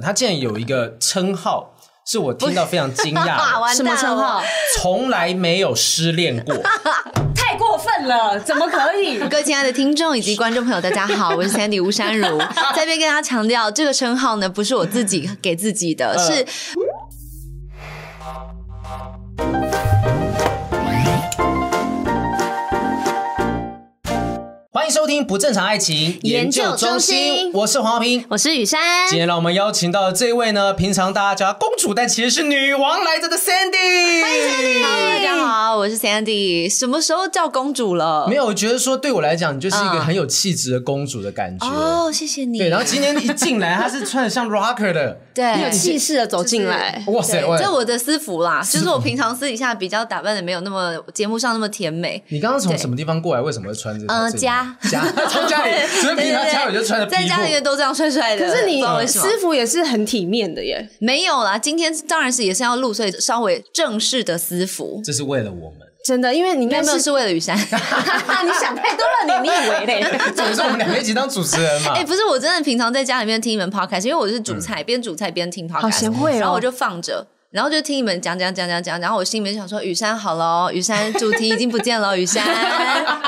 他竟然有一个称号，是我听到非常惊讶的。什么称号？从来没有失恋过。太过分了，怎么可以？各位亲爱的听众以及观众朋友，大家好，我是 Sandy 吴珊如，在这边跟大家强调，这个称号呢不是我自己给自己的，呃、是。迎收听不正常爱情研究中心，我是黄浩平，我是雨珊。今天让我们邀请到的这位呢，平常大家叫她公主，但其实是女王来着的 Sandy。欢迎 Sandy，大家好，我是 Sandy。什么时候叫公主了？没有，我觉得说对我来讲，你就是一个很有气质的公主的感觉。哦，谢谢你。对，然后今天一进来，她是穿的像 rocker 的，对，很有气势的走进来。哇塞，这是我的私服啦，就是我平常私底下比较打扮的没有那么节目上那么甜美。你刚刚从什么地方过来？为什么会穿这个？嗯，家。家 从家里，所以平常家里就穿的，在家里面都这样帅帅的。可是你私服也是很体面的耶。没有啦，今天当然是也是要录，所以稍微正式的私服。这是为了我们，真的，因为你没有没有是为了雨珊。你想太多了，你你以为嘞？总是我们两个一起当主持人嘛。哎，不是，我真的平常在家里面听你们 podcast，因为我是煮菜，边煮菜边听 podcast，好贤惠哦。然后我就放着。然后就听你们讲讲讲讲讲，然后我心里面想说，雨山好了，雨山主题已经不见了，雨山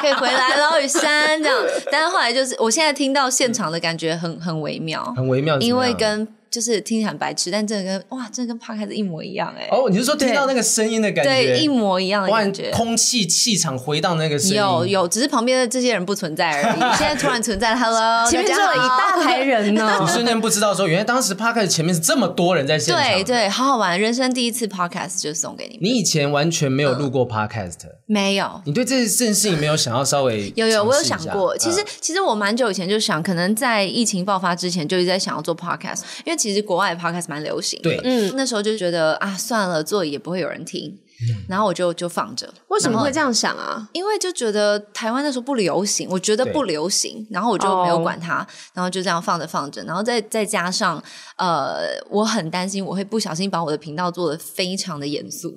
可以回来了，雨山这样。但是后来就是，我现在听到现场的感觉很很微妙，很微妙，因为跟。就是听起来很白痴，但真的跟哇，真的跟 Podcast 一模一样哎！哦，你是说听到那个声音的感觉？对，一模一样的感觉。空气气场回到那个声音。有有，只是旁边的这些人不存在而已。现在突然存在，Hello，前面坐了一大排人呢。你瞬间不知道说，原来当时 Podcast 前面是这么多人在现场。对对，好好玩，人生第一次 Podcast 就送给你们。你以前完全没有录过 Podcast？没有。你对这件事情没有想要稍微？有有，我有想过。其实其实我蛮久以前就想，可能在疫情爆发之前就一直在想要做 Podcast，因为其实国外的 Podcast。蛮流行的，对，嗯，那时候就觉得啊，算了，做也不会有人听，嗯、然后我就就放着。为什么会这样想啊？因为就觉得台湾那时候不流行，我觉得不流行，然后我就没有管它，哦、然后就这样放着放着，然后再再加上呃，我很担心我会不小心把我的频道做的非常的严肃。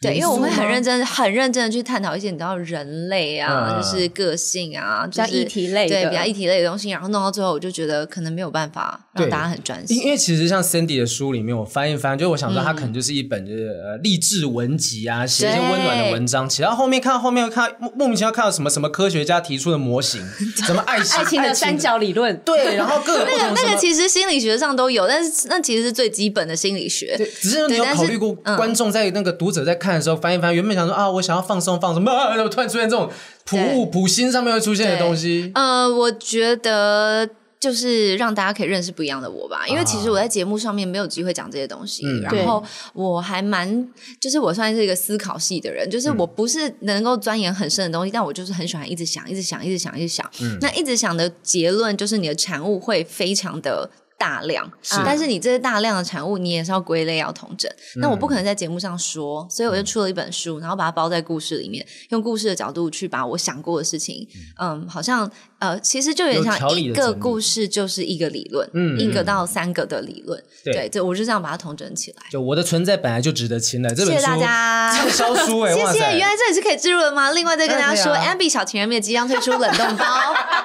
对，因为我们很认真、很认真的去探讨一些你知道人类啊，嗯、就是个性啊，就是比较议题类的，对，比较议题类的东西，然后弄到最后，我就觉得可能没有办法让大家很专心。因为其实像 Cindy 的书里面，我翻一翻，就我想说，它可能就是一本就是呃励志文集啊，写一些温暖的文章。其实到后面看到后面，看莫莫名其妙看到什么什么科学家提出的模型，什么爱情爱情的三角理论，对，然后 各种那个那个其实心理学上都有，但是那其实是最基本的心理学。对，只是你有考虑过观众在那个读者在看的时候翻一翻原本。想说啊，我想要放松放松，啊，然后突然出现这种普物普心上面会出现的东西。呃，我觉得就是让大家可以认识不一样的我吧，因为其实我在节目上面没有机会讲这些东西。嗯、然后我还蛮，就是我算是一个思考系的人，就是我不是能够钻研很深的东西，嗯、但我就是很喜欢一直想，一直想，一直想，一直想。嗯，那一直想的结论就是你的产物会非常的。大量，是但是你这些大量的产物，你也是要归类、要统整。嗯、那我不可能在节目上说，所以我就出了一本书，然后把它包在故事里面，用故事的角度去把我想过的事情，嗯，嗯，好像呃，其实就有点像一个故事就是一个理论，嗯，一个到三个的理论，对，对，就我就这样把它统整起来。就我的存在本来就值得青睐，这本书谢谢大家畅销书 哎，谢谢。原来这里是可以置入的吗？另外再跟大家说，Ambi 小情人节即将推出冷冻包，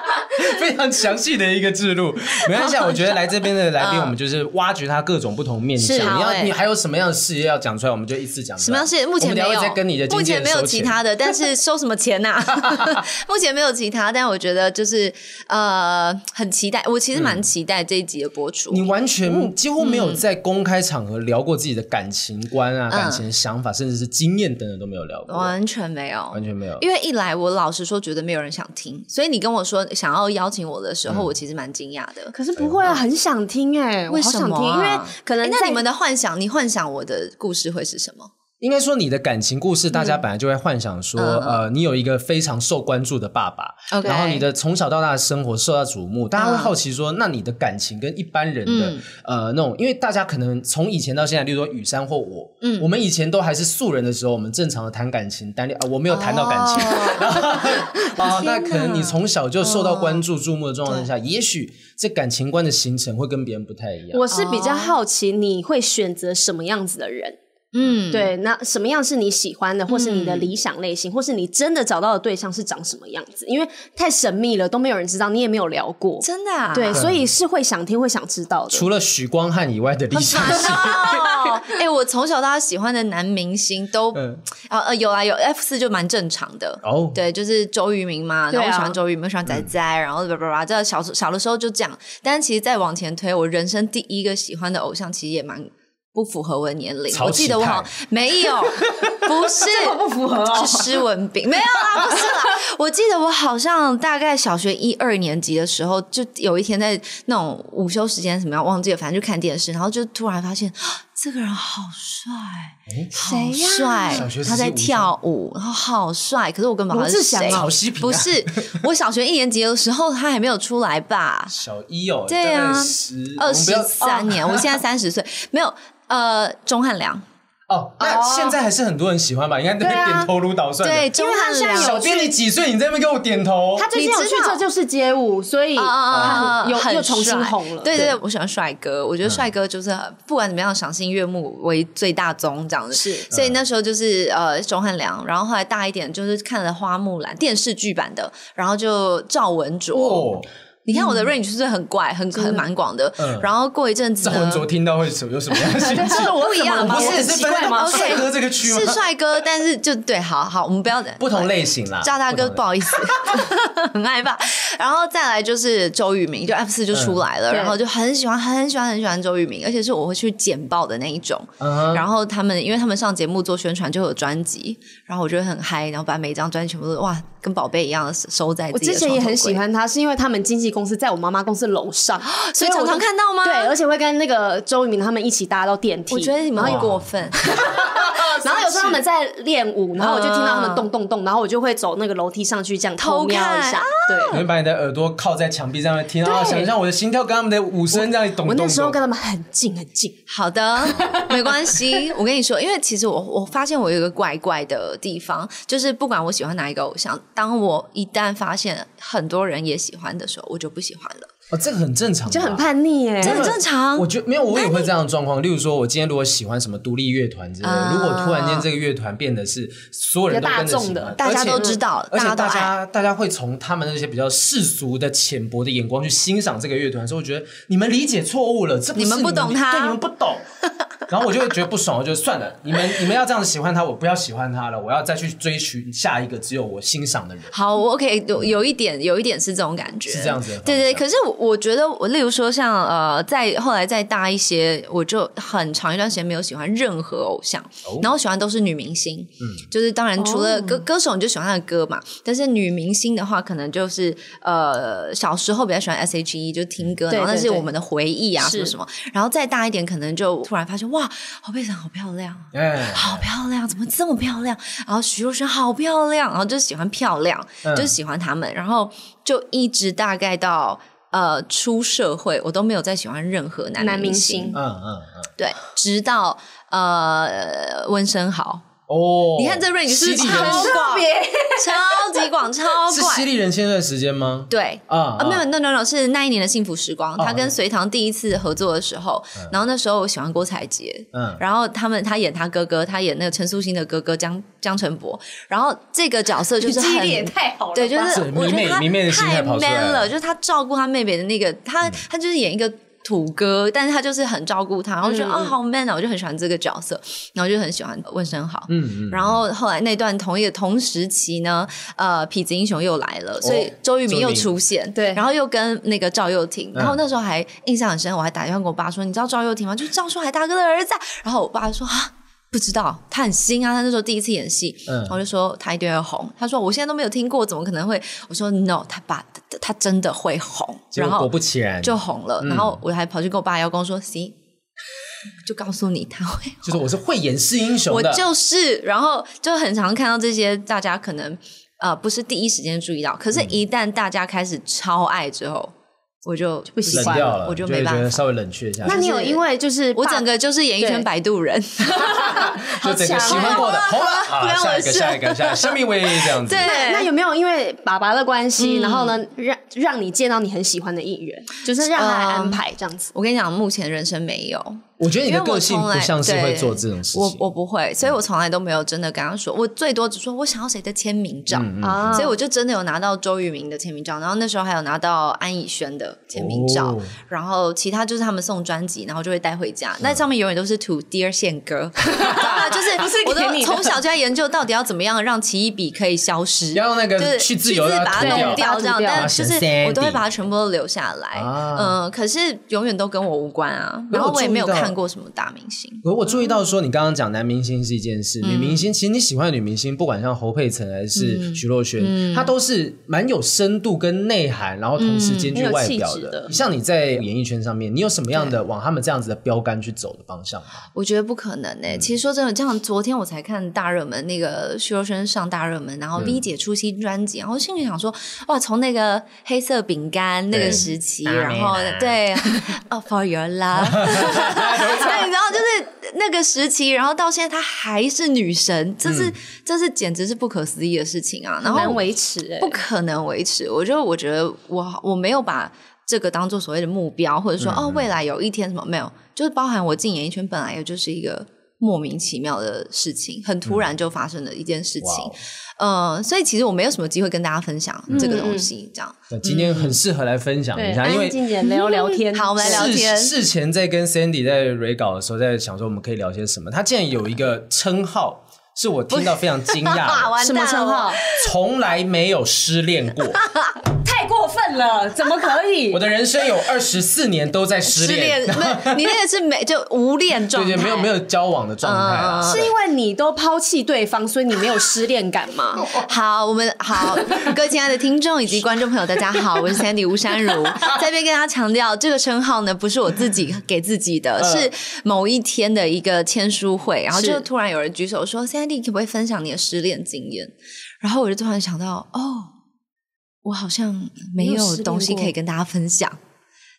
非常详细的一个置入。没关系，我觉得来这边的来宾我们就。是挖掘他各种不同面向，你要你还有什么样的事业要讲出来，我们就一次讲。什么样事业？目前没有。跟你的目前没有其他的，但是收什么钱呐？目前没有其他，但我觉得就是呃，很期待。我其实蛮期待这一集的播出。你完全几乎没有在公开场合聊过自己的感情观啊、感情想法，甚至是经验等等都没有聊过。完全没有，完全没有。因为一来我老实说觉得没有人想听，所以你跟我说想要邀请我的时候，我其实蛮惊讶的。可是不会啊，很想听哎。为什么？因为可能在你们的幻想，你幻想我的故事会是什么？应该说，你的感情故事，大家本来就会幻想说，呃，你有一个非常受关注的爸爸，然后你的从小到大的生活受到瞩目，大家会好奇说，那你的感情跟一般人的呃那种，因为大家可能从以前到现在，例如说雨山或我，嗯，我们以前都还是素人的时候，我们正常的谈感情，单恋啊，我没有谈到感情，啊，那可能你从小就受到关注、注目的状况下，也许这感情观的形成会跟别人不太一样。我是比较好奇，你会选择什么样子的人？嗯，对。那什么样是你喜欢的，或是你的理想类型，嗯、或是你真的找到的对象是长什么样子？因为太神秘了，都没有人知道，你也没有聊过，真的啊。对，所以是会想听，会想知道的。除了许光汉以外的理想型。哎、欸，我从小到大喜欢的男明星都，嗯、啊呃有啊有 F 四就蛮正常的哦。对，就是周渝民嘛，然后我喜欢周渝民，我喜欢仔仔，嗯、然后叭叭叭，这小小的时候就这样。但是其实再往前推，我人生第一个喜欢的偶像，其实也蛮。不符合我的年龄，我记得我好像没有，不是不符合哦，是施文彬，没有啦，不是啦。我记得我好像大概小学一二年级的时候，就有一天在那种午休时间什么样忘记了，反正就看电视，然后就突然发现这个人好帅，谁呀？他在跳舞，然后好帅。可是我根本不知道是谁，曹希平不是。我小学一年级的时候，他还没有出来吧？小一哦，对啊，二十三年，我现在三十岁，没有。呃，钟汉良哦，那现在还是很多人喜欢吧？你看，对点头如捣蒜。对，钟汉良。小编你几岁？你在那边给我点头。他最近有去这就是街舞，所以啊，又又重新红了。对对对，我喜欢帅哥，我觉得帅哥就是不管怎么样，赏心悦目为最大宗这样子。是，所以那时候就是呃，钟汉良，然后后来大一点就是看了花木兰电视剧版的，然后就赵文卓。你看我的 range 是很怪，很很蛮广的。然后过一阵子，赵文卓听到会什有什么样子？这不一样，不是是分帅哥这个区吗？是帅哥，但是就对，好好，我们不要不同类型啦。赵大哥，不好意思，很害怕。然后再来就是周渝民，就 F 四就出来了，然后就很喜欢，很喜欢，很喜欢周渝民，而且是我会去剪报的那一种。然后他们，因为他们上节目做宣传就有专辑，然后我觉得很嗨，然后把每一张专辑全部都哇，跟宝贝一样的收在。我之前也很喜欢他，是因为他们经纪公司在我妈妈公司楼上，所以常常看到吗？对，而且会跟那个周渝民他们一起搭到电梯。我觉得你们很过分。有时候他们在练舞，然后我就听到他们动动动，然后我就会走那个楼梯上去，这样偷瞄一下。对，你会把你的耳朵靠在墙壁上面听，然后想象我的心跳跟他们的舞声这样动动。我那时候跟他们很近很近。好的，没关系。我跟你说，因为其实我我发现我有一个怪怪的地方，就是不管我喜欢哪一个偶像，当我一旦发现很多人也喜欢的时候，我就不喜欢了。哦，这个很正常，就很叛逆耶，这很正常。我觉得没有，我也会这样的状况。例如说，我今天如果喜欢什么独立乐团之类的，如果突然间这个乐团变得是所有人都跟着喜欢，大家都知道，而且大家大家会从他们那些比较世俗的浅薄的眼光去欣赏这个乐团，所以我觉得你们理解错误了，这不是你们不懂他，对，你们不懂。然后我就会觉得不爽，我就算了，你们你们要这样子喜欢他，我不要喜欢他了，我要再去追寻下一个只有我欣赏的人。好，我 OK，有有一点有一点是这种感觉，是这样子。对对，可是我我觉得我。例如说像，呃，在后来再大一些，我就很长一段时间没有喜欢任何偶像，哦、然后喜欢都是女明星。嗯，就是当然除了歌、哦、歌手，你就喜欢他的歌嘛。但是女明星的话，可能就是呃，小时候比较喜欢 S.H.E，就听歌，然后那是我们的回忆啊，什么什么。然后再大一点，可能就突然发现哇，侯佩岑好漂亮，哎，好漂亮，怎么这么漂亮？然后徐若瑄好漂亮，然后就喜欢漂亮，嗯、就喜欢他们，然后就一直大概到。呃，出社会我都没有再喜欢任何男明星，嗯嗯嗯，对，直到呃温升豪。哦，你看这 range 是超特别，超级广，超怪。是犀利人妻那段时间吗？对。啊，没有，no no no，是那一年的幸福时光，他跟隋唐第一次合作的时候，然后那时候我喜欢郭采洁，嗯，然后他们他演他哥哥，他演那个陈素欣的哥哥江江晨博，然后这个角色就是很也太好了，对，就是我觉得他太 man 了，就是他照顾他妹妹的那个，他他就是演一个。土哥，但是他就是很照顾他，然后觉得啊、嗯哦、好 man 啊，我就很喜欢这个角色，然后就很喜欢问声好。嗯嗯。然后后来那段同一个同时期呢，呃，痞子英雄又来了，所以周渝民又出现，对，然后又跟那个赵又廷，然后那时候还印象很深，我还打电话给我爸说，你知道赵又廷吗？就是赵树海大哥的儿子。然后我爸就说啊。不知道他很新啊，他那时候第一次演戏，嗯，然后就说他一定会红。他说我现在都没有听过，怎么可能会？我说 no，他爸他真的会红。然后果不其然就红了。然后我还跑去跟我爸邀功说行，就告诉你他会，就是我是会演示英雄的，我就是。然后就很常看到这些，大家可能呃不是第一时间注意到，可是一旦大家开始超爱之后。我就不喜欢了，我就没办法，稍微冷却一下。那你有因为就是我整个就是演艺圈摆渡人，就整个喜欢过的，好了，下一个，下一个，下生命唯一这样子。对，那有没有因为爸爸的关系，然后呢，让让你见到你很喜欢的艺人，就是让他来安排这样子？我跟你讲，目前人生没有。我觉得你的个性不像是会做这种事情，我我不会，所以我从来都没有真的跟他说，我最多只说我想要谁的签名照啊，所以我就真的有拿到周渝民的签名照，然后那时候还有拿到安以轩的签名照，然后其他就是他们送专辑，然后就会带回家，那上面永远都是 To Dear 宪哥，就是我都从小就在研究到底要怎么样让奇异笔可以消失，要用那个去自由把它弄掉这样，但就是我都会把它全部都留下来，嗯，可是永远都跟我无关啊，然后我也没有看。看过什么大明星？我我注意到说，你刚刚讲男明星是一件事，嗯、女明星其实你喜欢的女明星，不管像侯佩岑还是徐若瑄，嗯、她都是蛮有深度跟内涵，然后同时兼具外表的。像你在演艺圈上面，你有什么样的往他们这样子的标杆去走的方向吗？我觉得不可能诶、欸。嗯、其实说真的，这样昨天我才看大热门那个徐若瑄上大热门，然后 V 姐出新专辑，然后心里想说，哇，从那个黑色饼干那个时期，然后对，Oh for your love，你知道。就是那个时期，然后到现在她还是女神，这是、嗯、这是简直是不可思议的事情啊！然后难维持、欸，不可能维持。我就我觉得我我没有把这个当做所谓的目标，或者说、嗯、哦未来有一天什么没有，就是包含我进演艺圈本来也就是一个。莫名其妙的事情，很突然就发生的一件事情，嗯，所以其实我没有什么机会跟大家分享这个东西，这样。今天很适合来分享一下，因为静姐聊聊天，好，我们来聊天。事前在跟 Sandy 在 re 稿的时候，在想说我们可以聊些什么。他竟然有一个称号，是我听到非常惊讶，什么称号？从来没有失恋过。太过分了，怎么可以？我的人生有二十四年都在失恋，你那个是没就无恋状态，对对，没有没有交往的状态啊。是因为你都抛弃对方，所以你没有失恋感吗？好，我们好，各位亲爱的听众以及观众朋友，大家好，我是 Sandy 吴山如，在这边跟大家强调，这个称号呢不是我自己给自己的，是某一天的一个签书会，然后就突然有人举手说，Sandy 可不可以分享你的失恋经验？然后我就突然想到，哦。我好像没有东西可以跟大家分享。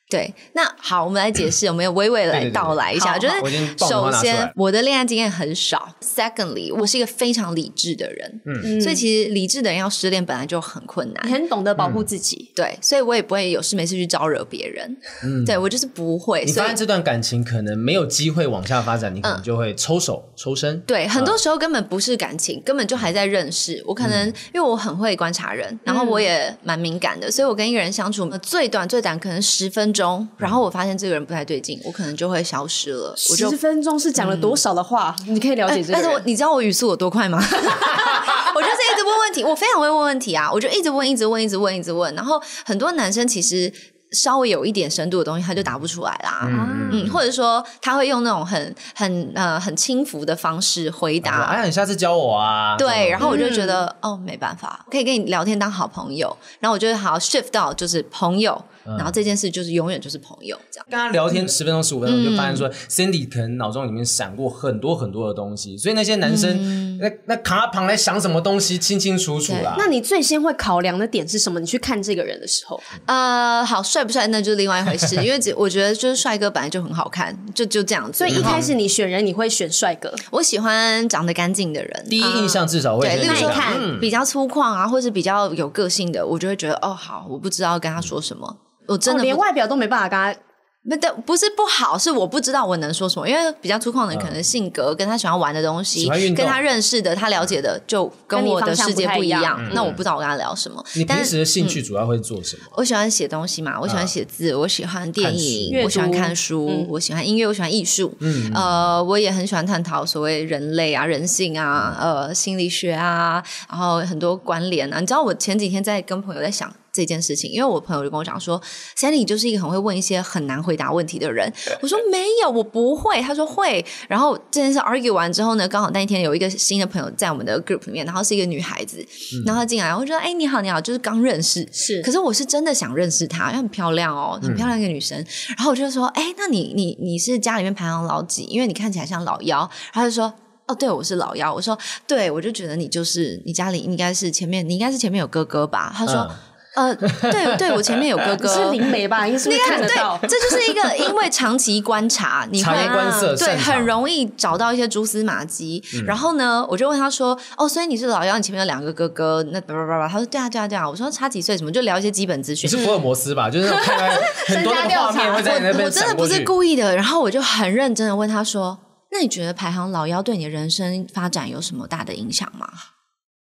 对，那好，我们来解释，我们要娓娓来道来一下。就是首先，我的恋爱经验很少。Secondly，我是一个非常理智的人，嗯，所以其实理智的人要失恋本来就很困难。你很懂得保护自己，对，所以我也不会有事没事去招惹别人。嗯，对我就是不会。你发现这段感情可能没有机会往下发展，你可能就会抽手抽身。对，很多时候根本不是感情，根本就还在认识。我可能因为我很会观察人，然后我也蛮敏感的，所以我跟一个人相处最短最短可能十分钟，然后我发现这个人不太对劲，我可能就会消失了。十分钟是讲了多少的话？你可以了解这个。但是我你知道我语速有多快吗？我就是一直问问题，我非常会问问题啊！我就一直问，一直问，一直问，一直问。然后很多男生其实稍微有一点深度的东西，他就答不出来啦。嗯，嗯，或者说他会用那种很很呃很轻浮的方式回答。哎呀，你下次教我啊！对，然后我就觉得、嗯、哦，没办法，可以跟你聊天当好朋友。然后我就会好 shift 到就是朋友。然后这件事就是永远就是朋友这样。跟他聊天十分钟十五分钟，就发现说，Cindy 可能脑中里面闪过很多很多的东西，所以那些男生那那卡他旁来想什么东西清清楚楚啦。那你最先会考量的点是什么？你去看这个人的时候，呃，好帅不帅那就是另外一回事，因为我觉得就是帅哥本来就很好看，就就这样子。所以一开始你选人你会选帅哥，我喜欢长得干净的人，第一印象至少会对，例如说看比较粗犷啊，或是比较有个性的，我就会觉得哦好，我不知道跟他说什么。我真的、哦、连外表都没办法跟他，不的不是不好，是我不知道我能说什么，因为比较粗犷的人可能性格跟他喜欢玩的东西，跟他认识的、他了解的就跟我的世界不一样，那我不知道我跟他聊什么。你平时的兴趣主要会做什么？我喜欢写东西嘛，我喜欢写字，我喜欢电影，我喜欢看书，我喜欢音乐，我喜欢艺术。嗯，呃，我也很喜欢探讨所谓人类啊、人性啊、呃心理学啊，然后很多关联啊。你知道我前几天在跟朋友在想。这件事情，因为我朋友就跟我讲说，Sandy 就是一个很会问一些很难回答问题的人。我说没有，我不会。他说会。然后这件事 argue 完之后呢，刚好那一天有一个新的朋友在我们的 group 里面，然后是一个女孩子，嗯、然后她进来，我说哎，你好，你好，就是刚认识，是。可是我是真的想认识她，因为很漂亮哦，很漂亮一个女生。嗯、然后我就说，哎，那你你你是家里面排行老几？因为你看起来像老幺。然后他就说，哦，对，我是老幺。我说，对，我就觉得你就是你家里应该是前面，你应该是前面有哥哥吧？他说。嗯呃，对对，我前面有哥 哥，是灵媒吧？应该是不是看得到？这就是一个因为长期观察，你会观色对很容易找到一些蛛丝马迹。然后呢，我就问他说：“哦，所以你是老幺，你前面有两个哥哥，那叭叭叭叭。”他说：“对啊，对啊，对啊。”我说：“差几岁？什么？就聊一些基本资讯。”是福尔摩斯吧？就是 很多的画面会在那边。我真的不是故意的。然后我就很认真的问他说：“那你觉得排行老幺对你的人生发展有什么大的影响吗？”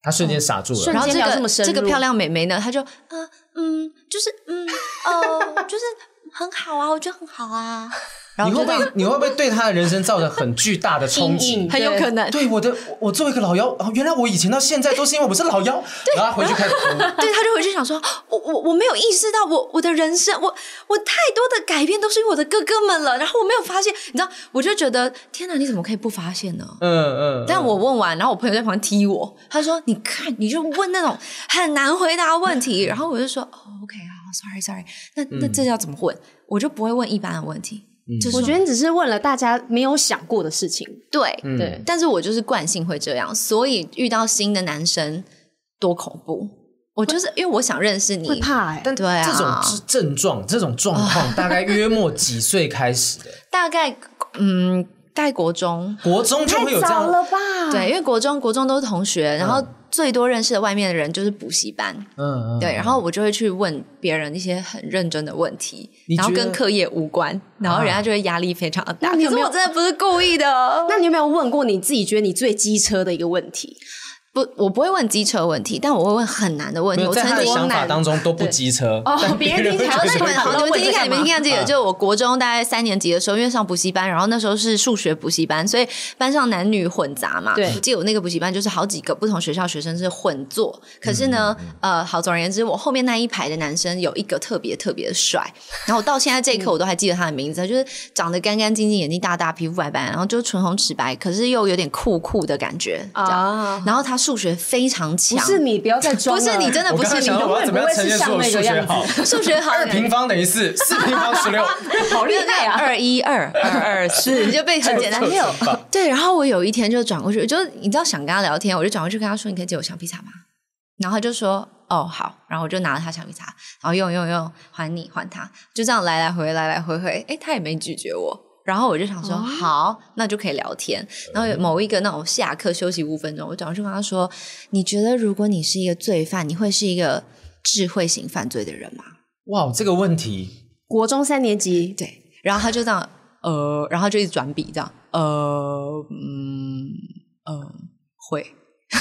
他瞬间傻住了，然后这个这个漂亮美眉呢，她就嗯嗯，就是嗯哦，就是很好啊，我觉得很好啊。你会不会你会不会对他的人生造成很巨大的 冲击？很有可能。对我的，我作为一个老妖，原来我以前到现在都是因为我是老妖。然后他回去开始哭。对，他就回去想说，我我我没有意识到我我的人生，我我太多的改变都是因为我的哥哥们了。然后我没有发现，你知道，我就觉得天哪，你怎么可以不发现呢？嗯嗯。但我问完，然后我朋友在旁边踢我，他说：“你看，你就问那种很难回答问题。”然后我就说：“哦，OK，好，Sorry，Sorry。Sorry, 那那这要怎么问？我就不会问一般的问题。”我觉得你只是问了大家没有想过的事情，对。对，但是我就是惯性会这样，所以遇到新的男生多恐怖，我就是因为我想认识你，会怕哎，但对啊，这种症状这种状况 大概约莫几岁开始的？大概嗯，大概国中，国中就会有这样了吧？对，因为国中国中都是同学，然后。最多认识的外面的人就是补习班，嗯，对，然后我就会去问别人一些很认真的问题，然后跟课业无关，然后人家就会压力非常的大。你有没有？我真的不是故意的。那你有没有问过你自己觉得你最机车的一个问题？不，我不会问机车问题，但我会问很难的问题。我的想法当中都不机车哦，别人听起来好，你们好，你们听一看，你们听看这个，就我国中大概三年级的时候，因为上补习班，然后那时候是数学补习班，所以班上男女混杂嘛。对，我记得我那个补习班就是好几个不同学校学生是混坐，可是呢，呃，好，总而言之，我后面那一排的男生有一个特别特别的帅，然后我到现在这一刻我都还记得他的名字，就是长得干干净净，眼睛大大，皮肤白白，然后就唇红齿白，可是又有点酷酷的感觉啊。然后他数学非常。不是你，不要再装。不是你，真的不是你。我要怎么样呈现出数学好？数学好，二平方等于四，四平方十六，好厉害啊！二一二二二四，你就背很简单六。对，然后我有一天就转过去，就你知道想跟他聊天，我就转过去跟他说：“你可以借我橡皮擦吗？”然后他就说：“哦，好。”然后我就拿了他橡皮擦，然后用用用，还你还他，就这样来来回来来回回，哎，他也没拒绝我。然后我就想说，好，那就可以聊天。然后某一个那种下课休息五分钟，我转过去跟他说：“你觉得如果你是一个罪犯，你会是一个智慧型犯罪的人吗？”哇，这个问题，国中三年级，对。然后他就这样，呃，然后就一直转笔这样，呃，嗯，呃，会。他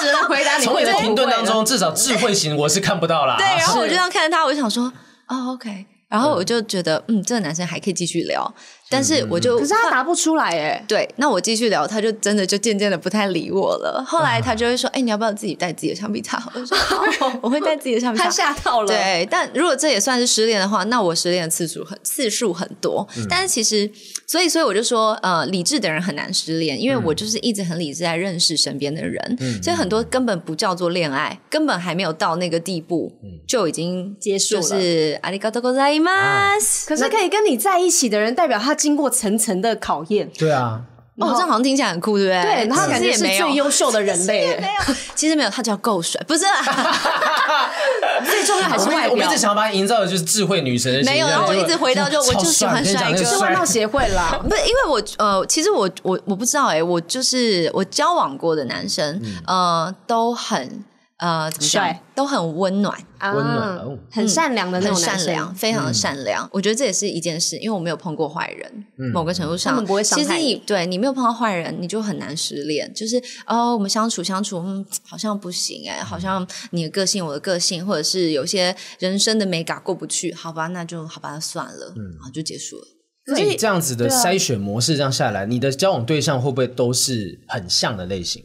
只能回答你。从你的停顿当中，至少智慧型我是看不到啦。对，然后我就这样看着他，我就想说，哦，OK。然后我就觉得，嗯，这个男生还可以继续聊。但是我就，可是他答不出来哎。对，那我继续聊，他就真的就渐渐的不太理我了。后来他就会说：“哎，你要不要自己带自己的橡皮擦？”我说：“好，我会带自己的橡皮擦。”他吓到了。对，但如果这也算是失恋的话，那我失恋的次数很次数很多。但是其实，所以所以我就说，呃，理智的人很难失恋，因为我就是一直很理智在认识身边的人，所以很多根本不叫做恋爱，根本还没有到那个地步，就已经结束了。就是ありがとうございます。可是可以跟你在一起的人，代表他 经过层层的考验，对啊，哦，这样好像听起来很酷，对不对？对，他感觉是最优秀的人类，没有，其实没有，他叫够帅，不是，最重要还是外表。我一直想要把你营造的就是智慧女神的，没有，然后我一直回到就我就喜欢帅哥，是外貌协会啦，不是，因为我呃，其实我我我不知道哎，我就是我交往过的男生，呃，都很。呃，怎么讲？都很温暖，温暖，很善良的那种善良，非常的善良。我觉得这也是一件事，因为我没有碰过坏人。某个程度上，其实你对你没有碰到坏人，你就很难失恋。就是哦，我们相处相处，嗯，好像不行哎，好像你的个性，我的个性，或者是有些人生的美感过不去，好吧，那就好吧，那算了，然后就结束了。那你这样子的筛选模式这样下来，你的交往对象会不会都是很像的类型？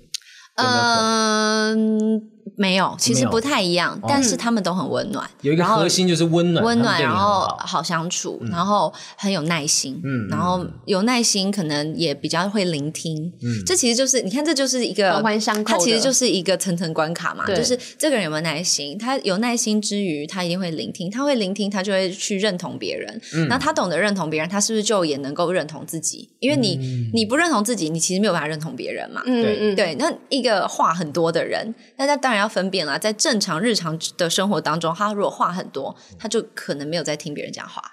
嗯。没有，其实不太一样，但是他们都很温暖。有一个核心就是温暖，温暖，然后好相处，然后很有耐心，嗯，然后有耐心，可能也比较会聆听，嗯，这其实就是你看，这就是一个环环相扣，它其实就是一个层层关卡嘛，就是这个人有没有耐心，他有耐心之余，他一定会聆听，他会聆听，他就会去认同别人，嗯，那他懂得认同别人，他是不是就也能够认同自己？因为你你不认同自己，你其实没有办法认同别人嘛，嗯嗯，对，那一个话很多的人，那他当当然要分辨了，在正常日常的生活当中，他如果话很多，他就可能没有在听别人讲话。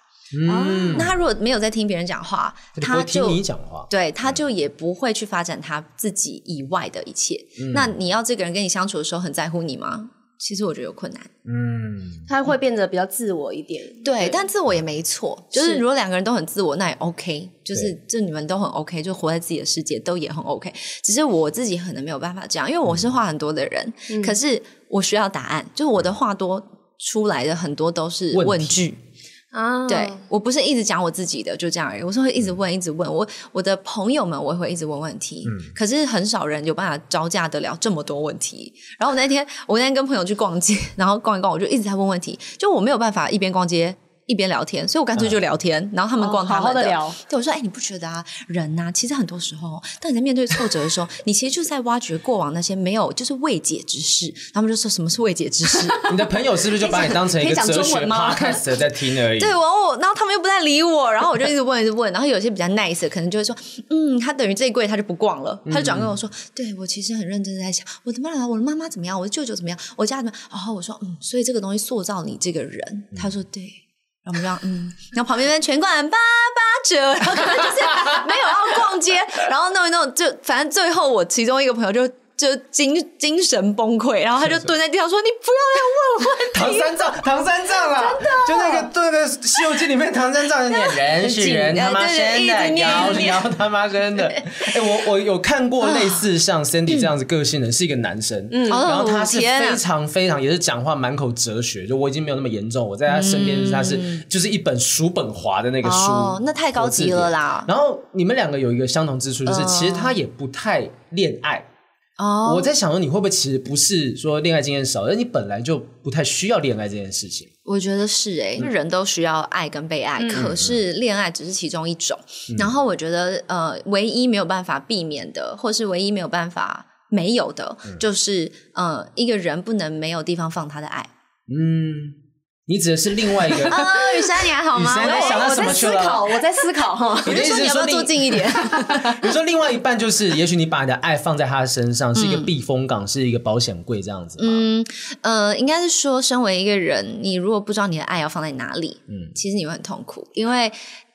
嗯，那他如果没有在听别人讲话，他就听你讲话，对，他就也不会去发展他自己以外的一切。嗯、那你要这个人跟你相处的时候很在乎你吗？其实我觉得有困难。嗯，他会变得比较自我一点。对，对但自我也没错，就是如果两个人都很自我，那也 OK，就是就你们都很 OK，就活在自己的世界都也很 OK。只是我自己可能没有办法这样，因为我是话很多的人，嗯、可是我需要答案，就是我的话多出来的很多都是问句。啊，oh. 对，我不是一直讲我自己的，就这样而已。我是会一直问，一直问我我的朋友们，我也会一直问问题。嗯，可是很少人有办法招架得了这么多问题。然后我那天，我那天跟朋友去逛街，然后逛一逛，我就一直在问问题，就我没有办法一边逛街。一边聊天，所以我干脆就聊天，嗯、然后他们逛他们的。好好的聊。对，我说，哎，你不觉得啊，人呐、啊，其实很多时候，当你在面对挫折的时候，你其实就是在挖掘过往那些没有，就是未解之事。他们就说，什么是未解之事？你的朋友是不是就把你当成一个哲学 podcast 在听而已？对，然后然后他们又不太理我，然后我就一直问，一直问，然后有些比较 nice 的，可能就会说，嗯，他等于这一柜他就不逛了，他就转跟我说，嗯、对我其实很认真的在想，我的妈妈，我的妈妈怎么样，我的舅舅怎么样，我家怎么样？然后我说，嗯，所以这个东西塑造你这个人。他说，对。我们这嗯，然后旁边那全馆八八折，然后可能就是没有要逛街，然后弄一弄，就反正最后我其中一个朋友就就精精神崩溃，然后他就蹲在地上说：“你不要再问问题。”唐三藏，唐三藏啊，真的，就那个对那个《西游记》里面唐三藏念人是人他妈生的，妖是妖他妈生的。哎，我我有看过类似像 Sandy 这样子个性的，是一个男生，嗯，然后他是非常非常也是讲话满口哲学，就我已经没有那么严重，我在他身边他是就是一本叔本华的那个书，哦，那太高级了啦。然后你们两个有一个相同之处，就是其实他也不太恋爱。哦，我在想说，你会不会其实不是说恋爱经验少，而你本来就不太需要恋爱这件事情？我觉得是诶，人都需要爱跟被爱，嗯、可是恋爱只是其中一种。嗯、然后我觉得，呃，唯一没有办法避免的，或是唯一没有办法没有的，嗯、就是呃，一个人不能没有地方放他的爱。嗯。你指的是另外一个 啊，雨珊，你还好吗？雨珊想到什么去了？我在思考，我在思考哈。你的意思是说你要不要坐近一点？比如说，另外一半就是，也许你把你的爱放在他的身上，是一个避风港，是一个保险柜这样子吗？嗯呃，应该是说，身为一个人，你如果不知道你的爱要放在哪里，嗯，其实你会很痛苦，因为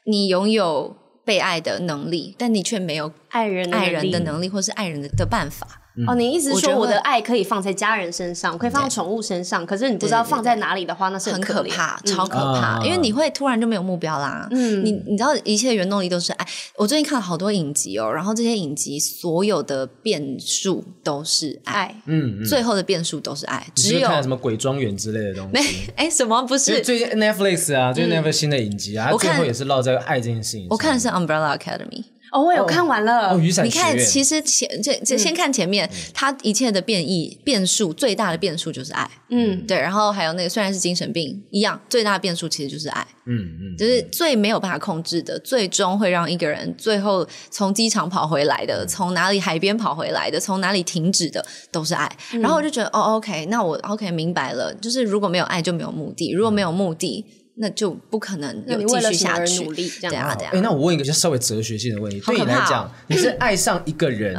你拥有被爱的能力，但你却没有爱人爱人的能力，或是爱人的的办法。哦，你意思是说我的爱可以放在家人身上，可以放在宠物身上，可是你不知道放在哪里的话，那是很可怕，超可怕，因为你会突然就没有目标啦。嗯，你你知道一切的原动力都是爱。我最近看了好多影集哦，然后这些影集所有的变数都是爱，嗯，最后的变数都是爱。只有看什么鬼庄园之类的东西？没，哎，什么不是？最近 Netflix 啊，最近 Netflix 新的影集啊，最后也是落在爱这件事情。我看的是 Umbrella Academy。哦，我有看完了。哦，雨伞你看，其实前这这先看前面，他一切的变异变数最大的变数就是爱。嗯，对。然后还有那个虽然是精神病一样，最大的变数其实就是爱。嗯嗯，就是最没有办法控制的，最终会让一个人最后从机场跑回来的，从哪里海边跑回来的，从哪里停止的，都是爱。然后我就觉得，哦，OK，那我 OK 明白了，就是如果没有爱就没有目的，如果没有目的。那就不可能有继续下去。这样啊，这样。哎，那我问一个就稍微哲学性的问题，对你来讲，你是爱上一个人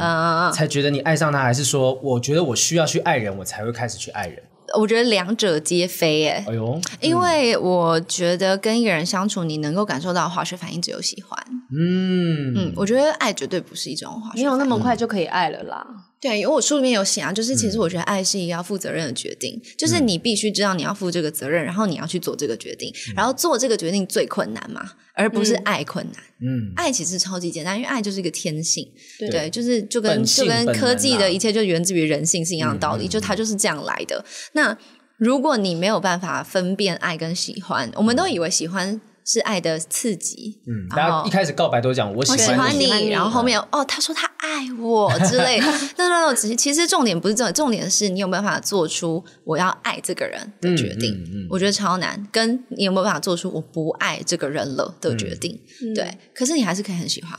才觉得你爱上他，还是说我觉得我需要去爱人，我才会开始去爱人？我觉得两者皆非，哎，哎呦，因为我觉得跟一个人相处，你能够感受到化学反应，只有喜欢。嗯嗯，我觉得爱绝对不是一种化学，没有那么快就可以爱了啦。对，因为我书里面有写啊，就是其实我觉得爱是一个要负责任的决定，嗯、就是你必须知道你要负这个责任，然后你要去做这个决定，嗯、然后做这个决定最困难嘛，而不是爱困难。嗯，爱其实超级简单，因为爱就是一个天性，对，对，就是就跟就跟科技的一切就源自于人性是一样的道理，嗯、就它就是这样来的。那如果你没有办法分辨爱跟喜欢，我们都以为喜欢。是爱的刺激，嗯，然后一开始告白都讲我喜欢你，我喜欢你，然后后面哦，他说他爱我 之类。的，那那那，其实其实重点不是这，重点是你有没有办法做出我要爱这个人的决定，我觉得超难，跟你有没有办法做出我不爱这个人了的决定，对，可是你还是可以很喜欢，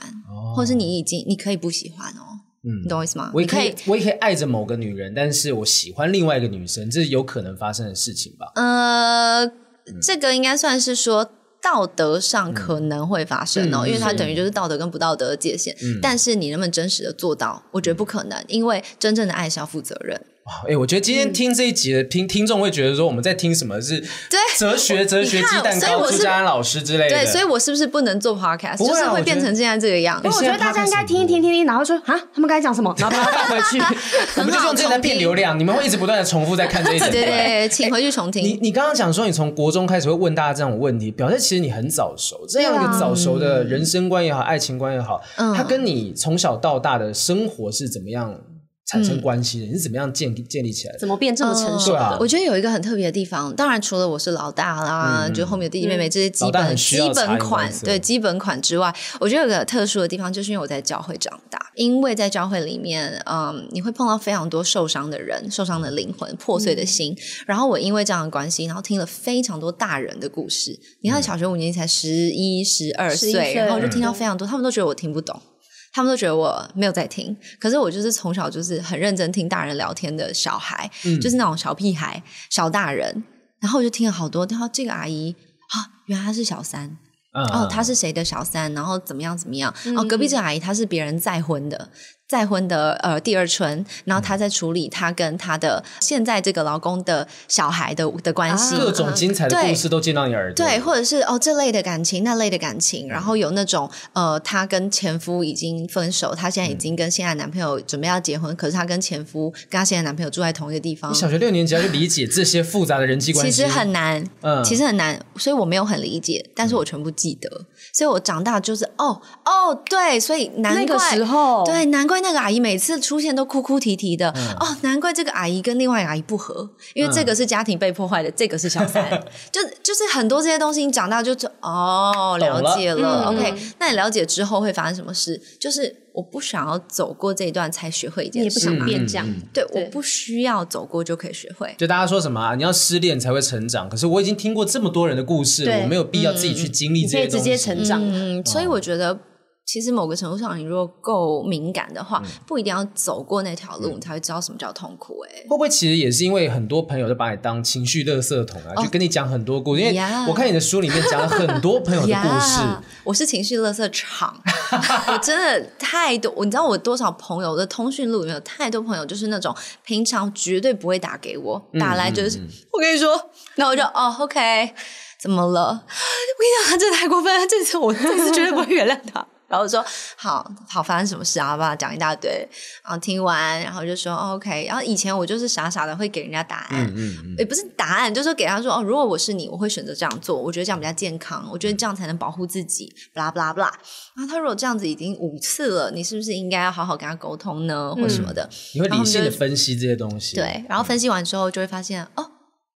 或是你已经你可以不喜欢哦，嗯，你懂我意思吗？我也可以，我也可以爱着某个女人，但是我喜欢另外一个女生，这是有可能发生的事情吧？呃，这个应该算是说。道德上可能会发生哦，嗯、因为它等于就是道德跟不道德的界限。嗯、但是你能不能真实的做到？我觉得不可能，因为真正的爱是要负责任。哎，我觉得今天听这一集的听听众会觉得说我们在听什么是对哲学、哲学鸡蛋糕、朱家安老师之类的。对，所以我是不是不能做 podcast？就是会变成现在这个样子。我觉得大家应该听一听，听听，然后说啊，他们刚才讲什么，然后把它带回去。我们就用这在骗流量，你们会一直不断的重复在看这一集。对对，请回去重听。你你刚刚讲说你从国中开始会问大家这种问题，表示其实你很早熟。这样一个早熟的人生观也好，爱情观也好，它跟你从小到大的生活是怎么样？产生关系的，你是怎么样建建立起来的？怎么变这么成熟的？我觉得有一个很特别的地方，当然除了我是老大啦，就后面有弟弟妹妹这些基本基本款，对基本款之外，我觉得有个特殊的地方，就是因为我在教会长大，因为在教会里面，嗯，你会碰到非常多受伤的人、受伤的灵魂、破碎的心，然后我因为这样的关系，然后听了非常多大人的故事。你看，小学五年级才十一、十二岁，然后就听到非常多，他们都觉得我听不懂。他们都觉得我没有在听，可是我就是从小就是很认真听大人聊天的小孩，嗯、就是那种小屁孩、小大人。然后我就听了好多，然后这个阿姨啊，原来她是小三，嗯、哦，她是谁的小三？然后怎么样怎么样？嗯、哦，隔壁这个阿姨她是别人再婚的。再婚的呃第二春，然后她在处理她跟她的现在这个老公的小孩的的关系，啊、各种精彩的故事都进到你耳朵。对，或者是哦这类的感情，那类的感情，然后有那种呃她跟前夫已经分手，她现在已经跟现在男朋友准备要结婚，可是她跟前夫跟她现在男朋友住在同一个地方。你小学六年级要去理解这些复杂的人际关系，其实很难，嗯，其实很难，所以我没有很理解，但是我全部记得，所以我长大就是哦哦对，所以难怪那个时候对难怪。那个阿姨每次出现都哭哭啼啼的，嗯、哦，难怪这个阿姨跟另外一个阿姨不合，因为这个是家庭被破坏的，嗯、这个是小三，就就是很多这些东西，你长大就哦了解了。了 OK，那你了解之后会发生什么事？就是我不想要走过这一段才学会一件事，你也不想变这样。嗯、对，对我不需要走过就可以学会。就大家说什么啊？你要失恋才会成长，可是我已经听过这么多人的故事，对我没有必要自己去经历这些东西，嗯、直接成长。嗯，所以我觉得。其实某个程度上，你如果够敏感的话，嗯、不一定要走过那条路，嗯、你才会知道什么叫痛苦。哎，会不会其实也是因为很多朋友都把你当情绪垃圾桶啊，哦、就跟你讲很多故事？因为我看你的书里面讲了很多朋友的故事。我是情绪垃圾场，我真的太多。你知道我多少朋友的通讯录里面有太多朋友，就是那种平常绝对不会打给我，打来就是、我跟你说，那我就哦，OK，怎么了？我跟你讲，他真的太过分了，这次我这次绝对不会原谅他。然后说好好发生什么事啊？把他讲一大堆，然后听完，然后就说 OK。然后以前我就是傻傻的会给人家答案，嗯嗯，也不是答案，就是给他说哦，如果我是你，我会选择这样做，我觉得这样比较健康，我觉得这样才能保护自己，巴拉巴拉巴拉。然后他如果这样子已经五次了，你是不是应该要好好跟他沟通呢，或什么的？你会理性的分析这些东西，对。然后分析完之后，就会发现哦，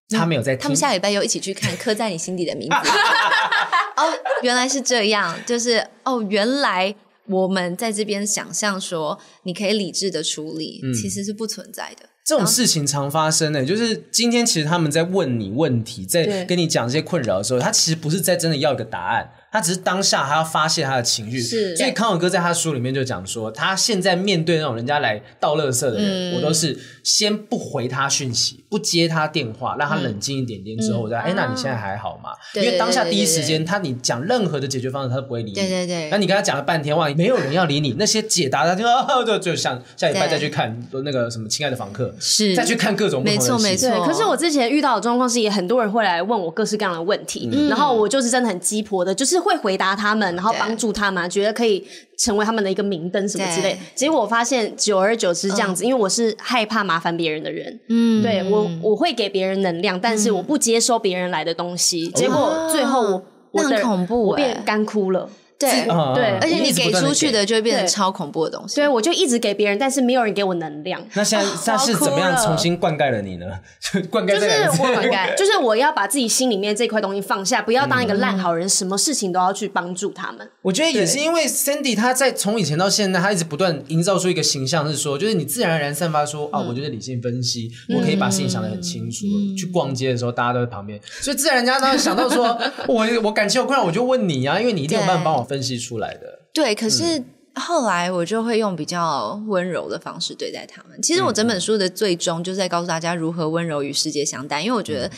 他没有在听，他们下礼拜又一起去看《刻在你心底的名字》。哦，原来是这样，就是哦，原来我们在这边想象说你可以理智的处理，嗯、其实是不存在的。这种事情常发生的，就是今天其实他们在问你问题，在跟你讲这些困扰的时候，他其实不是在真的要一个答案。他只是当下他要发泄他的情绪，是所以康永哥在他书里面就讲说，他现在面对那种人家来倒垃圾的人，嗯、我都是先不回他讯息，不接他电话，让他冷静一点点之后，我再哎，那你现在还好吗？因为当下第一时间他你讲任何的解决方式，他都不会理你。对对对。那你跟他讲了半天话，没有人要理你，那些解答他就哦，就就像下礼拜再去看那个什么亲爱的房客，是再去看各种不同的没错没错。可是我之前遇到的状况是，也很多人会来问我各式各样的问题，嗯、然后我就是真的很鸡婆的，就是。会回答他们，然后帮助他们，觉得可以成为他们的一个明灯什么之类。的结果我发现，久而久之这样子，嗯、因为我是害怕麻烦别人的人，嗯，对我我会给别人能量，但是我不接收别人来的东西，嗯、结果最后我我的很恐怖，我变干枯了。对对，而且你给出去的就会变成超恐怖的东西。对，我就一直给别人，但是没有人给我能量。那现在他是怎么样重新灌溉了你呢？灌溉就是我灌溉，就是我要把自己心里面这块东西放下，不要当一个烂好人，什么事情都要去帮助他们。我觉得也是因为 Sandy 他在从以前到现在，他一直不断营造出一个形象，是说，就是你自然而然散发出啊，我就是理性分析，我可以把事情想得很清楚。去逛街的时候，大家都在旁边，所以自然人家都会想到说，我我感情有困扰，我就问你啊，因为你一定有办法帮我分析出来的。对，可是后来我就会用比较温柔的方式对待他们。其实我整本书的最终就是在告诉大家如何温柔与世界相待，因为我觉得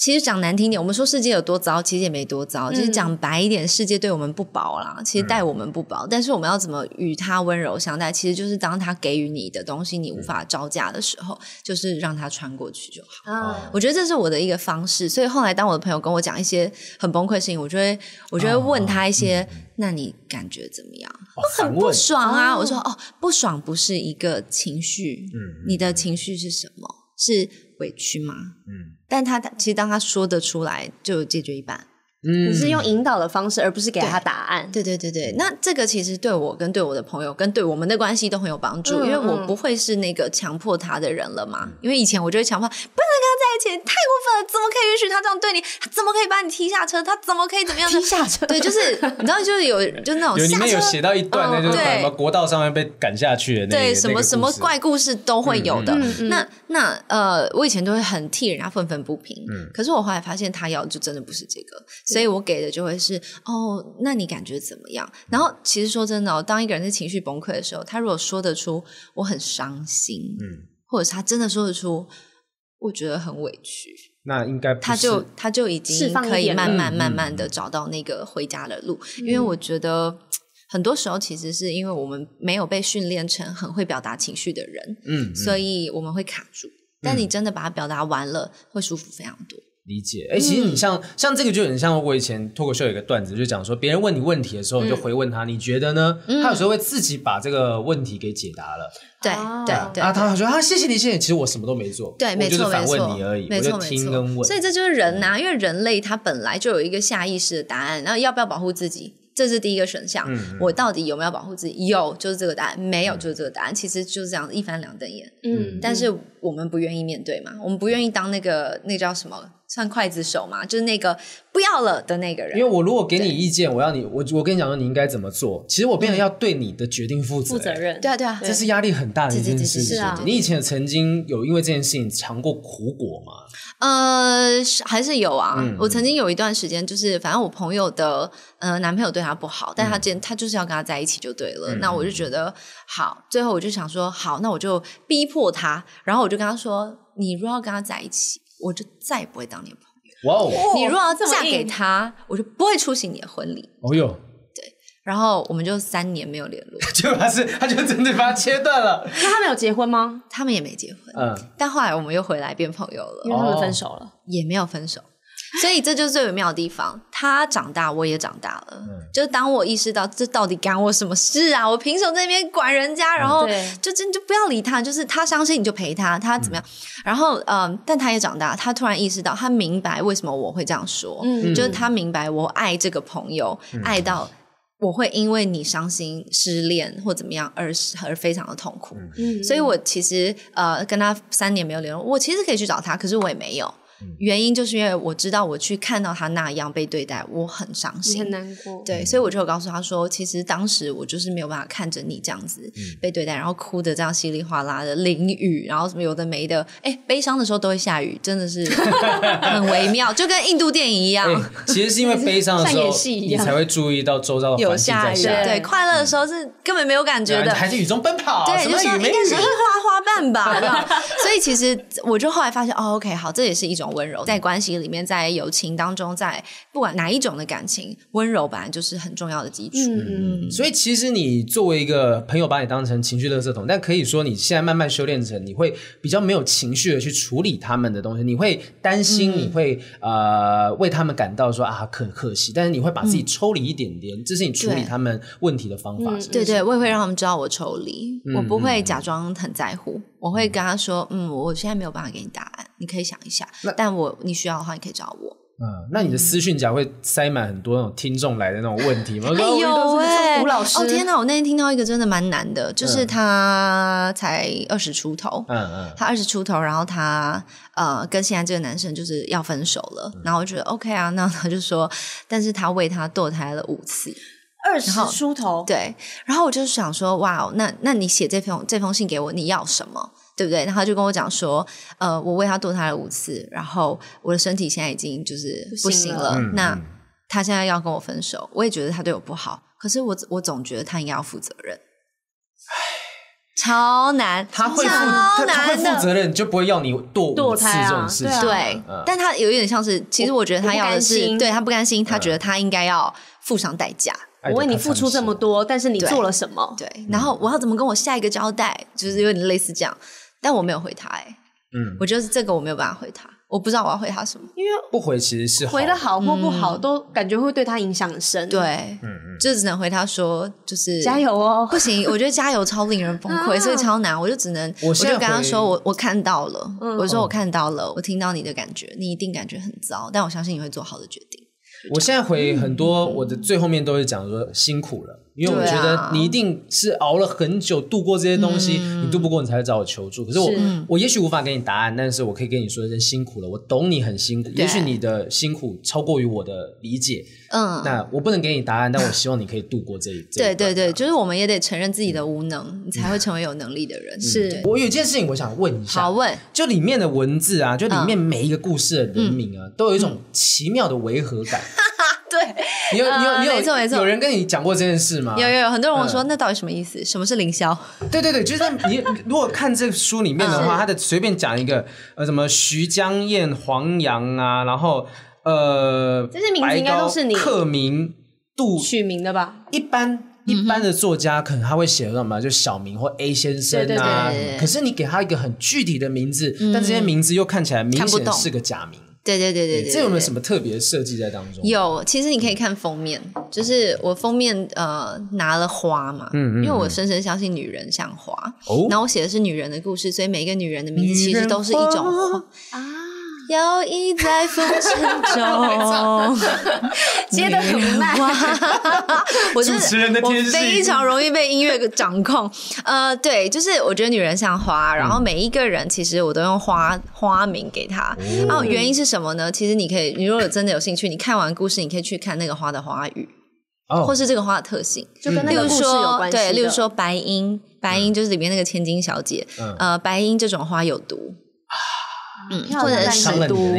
其实讲难听点，我们说世界有多糟，其实也没多糟。就是讲白一点，世界对我们不薄啦，其实待我们不薄。但是我们要怎么与他温柔相待？其实就是当他给予你的东西你无法招架的时候，就是让他穿过去就好。我觉得这是我的一个方式。所以后来当我的朋友跟我讲一些很崩溃的事情，我就会我就会问他一些：那你感觉怎么样？我很不爽啊！我说哦，不爽不是一个情绪，你的情绪是什么？是委屈吗？嗯。但他其实当他说得出来，就解决一半。嗯，你是用引导的方式，而不是给他答案。对对对对，那这个其实对我跟对我的朋友跟对我们的关系都很有帮助，嗯、因为我不会是那个强迫他的人了嘛。嗯、因为以前我就会强迫，不能跟他在一起，太过分了，怎么可以允许他这样对你？他怎么可以把你踢下车？他怎么可以怎么样？踢下车？对，就是你知道，就是有就那种里面有写到一段，那就是什么国道上面被赶下去的那个，对，什么什么怪故事都会有的。嗯嗯、那那呃，我以前都会很替人家愤愤不平，嗯，可是我后来发现他要就真的不是这个，所以我给的就会。是哦，那你感觉怎么样？然后其实说真的哦，当一个人在情绪崩溃的时候，他如果说得出我很伤心，嗯，或者是他真的说得出我觉得很委屈，那应该他就他就已经可以慢慢慢慢的找到那个回家的路。嗯，因为我觉得很多时候其实是因为我们没有被训练成很会表达情绪的人，嗯，所以我们会卡住。但你真的把它表达完了，会舒服非常多。理解，哎，其实你像、嗯、像这个就很像我以前脱口秀有一个段子，就讲说别人问你问题的时候，你就回问他，嗯、你觉得呢？嗯、他有时候会自己把这个问题给解答了。对对对，啊，他说啊，谢谢你，谢谢你。其实我什么都没做，对，没错，就是反问你而已，没错，我就听跟问。所以这就是人呐、啊，因为人类他本来就有一个下意识的答案，然后要不要保护自己？这是第一个选项，我到底有没有保护自己？有，就是这个答案；没有，就是这个答案。嗯、其实就是这样，一翻两瞪眼。嗯，但是我们不愿意面对嘛，我们不愿意当那个那叫什么，算刽子手嘛，就是那个不要了的那个人。因为我如果给你意见，我要你，我我跟你讲说你应该怎么做，其实我变成要对你的决定负责，负责任。对啊，对啊，这是压力很大的一件事情。是啊，你以前曾经有因为这件事情尝过苦果吗？呃，还是有啊。嗯、我曾经有一段时间，就是反正我朋友的呃男朋友对她不好，但她今天他就是要跟他在一起就对了。嗯、那我就觉得好，最后我就想说好，那我就逼迫他，然后我就跟他说：“你如果要跟他在一起，我就再也不会当你的朋友。哇哦，你如果要嫁给他，我就不会出席你的婚礼。”哦哟。然后我们就三年没有联络，就他是他就真的把他切断了。那他们有结婚吗？他们也没结婚。嗯，但后来我们又回来变朋友了，因为他们分手了，也没有分手。所以这就是最微妙的地方。他长大，我也长大了。嗯，就是当我意识到这到底干我什么事啊？我凭什么在那边管人家？然后就真就不要理他，就是他伤心你就陪他，他怎么样？然后嗯，但他也长大，他突然意识到，他明白为什么我会这样说。嗯，就是他明白我爱这个朋友，爱到。我会因为你伤心、失恋或怎么样而而非常的痛苦，嗯，所以我其实呃跟他三年没有联络，我其实可以去找他，可是我也没有。原因就是因为我知道我去看到他那样被对待，我很伤心，很难过。对，所以我就告诉他说，其实当时我就是没有办法看着你这样子被对待，然后哭的这样稀里哗啦的淋雨，然后什么有的没的。哎，悲伤的时候都会下雨，真的是 很微妙，就跟印度电影一样。其实是因为悲伤的时候，你才会注意到周遭的环境在下雨。对，快乐的时候是根本没有感觉的，还在雨中奔跑。对，就是应该是樱花花瓣吧。所以其实我就后来发现，哦，OK，好，这也是一种。温柔在关系里面，在友情当中，在不管哪一种的感情，温柔本来就是很重要的基础。嗯，嗯，所以其实你作为一个朋友，把你当成情绪垃圾桶，但可以说你现在慢慢修炼成，你会比较没有情绪的去处理他们的东西，你会担心，你会、嗯、呃为他们感到说啊可可惜，但是你会把自己抽离一点点，嗯、这是你处理他们问题的方法。是是对对，我也会让他们知道我抽离，嗯、我不会假装很在乎。我会跟他说，嗯，我现在没有办法给你答案，你可以想一下。那但我你需要的话，你可以找我。嗯，那你的私讯夹会塞满很多那种听众来的那种问题吗？哎呦喂，吴老师，哦天哪，我那天听到一个真的蛮难的，就是他才二十出头，嗯嗯，他二十出头，然后他呃跟现在这个男生就是要分手了，然后我觉得 OK 啊，那他就说，但是他为他堕胎了五次。二十出头，对，然后我就想说，哇，那那你写这封这封信给我，你要什么，对不对？然后他就跟我讲说，呃，我为他堕胎了五次，然后我的身体现在已经就是不行了，行了，那他现在要跟我分手，我也觉得他对我不好，可是我我总觉得他应该要负责任。超难，他会负他他会负责任，就不会要你堕堕胎这种事情。对，但他有一点像是，其实我觉得他要的是，对他不甘心，他觉得他应该要付上代价。我为你付出这么多，但是你做了什么？对，然后我要怎么跟我下一个交代？就是有点类似这样，但我没有回他，哎，嗯，我觉得这个我没有办法回他。我不知道我要回他什么，因为不回其实是回的好或不好，都感觉会对他影响很深。对，嗯嗯，就只能回他说，就是加油哦。不行，我觉得加油超令人崩溃，所以超难。我就只能，我就跟他说，我我看到了，我说我看到了，我听到你的感觉，你一定感觉很糟，但我相信你会做好的决定。我现在回很多，我的最后面都会讲说辛苦了。因为我觉得你一定是熬了很久度过这些东西，嗯、你度不过你才会找我求助。可是我是。我也许无法给你答案，但是我可以跟你说一声辛苦了，我懂你很辛苦。也许你的辛苦超过于我的理解，嗯，那我不能给你答案，但我希望你可以度过这一。这一对对对，就是我们也得承认自己的无能，嗯、你才会成为有能力的人。嗯、是我有一件事情我想问一下，好问，就里面的文字啊，就里面每一个故事的人名啊，嗯、都有一种奇妙的违和感。嗯 对，你有你有你有没错没错，有人跟你讲过这件事吗？有有有，很多人问我说，那到底什么意思？什么是凌霄？对对对，就是你 如果看这书里面的话，他的随便讲一个呃什么徐江燕、黄杨啊，然后呃，这些名字应该都是你刻名杜取名的吧？一般一般的作家可能他会写什么，就小名或 A 先生啊，可是你给他一个很具体的名字，但这些名字又看起来明显是个假名。对对对对对，这有没有什么特别设计在当中？有，其实你可以看封面，就是我封面呃拿了花嘛，嗯嗯，因为我深深相信女人像花，哦，然后我写的是女人的故事，所以每一个女人的名字其实都是一种花。啊。摇曳在风尘中，接得很慢。我是我非常容易被音乐掌控。呃，对，就是我觉得女人像花，然后每一个人其实我都用花花名给她。然后原因是什么呢？其实你可以，你如果真的有兴趣，你看完故事，你可以去看那个花的花语，或是这个花的特性，就跟那个故事有关系。对，例如说白樱，白樱就是里面那个千金小姐。呃，白樱这种花有毒。嗯，或者是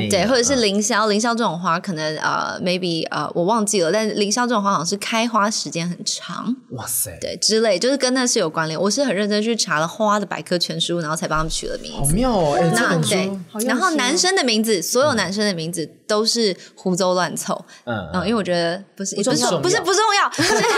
对，或者是凌霄，凌霄这种花可能呃，maybe 呃，我忘记了，但凌霄这种花好像是开花时间很长，哇塞，对，之类，就是跟那是有关联。我是很认真去查了花的百科全书，然后才帮他们取了名字。好妙哦，哎，这本书。然后男生的名字，所有男生的名字都是胡诌乱凑，嗯，因为我觉得不是不是不是不重要，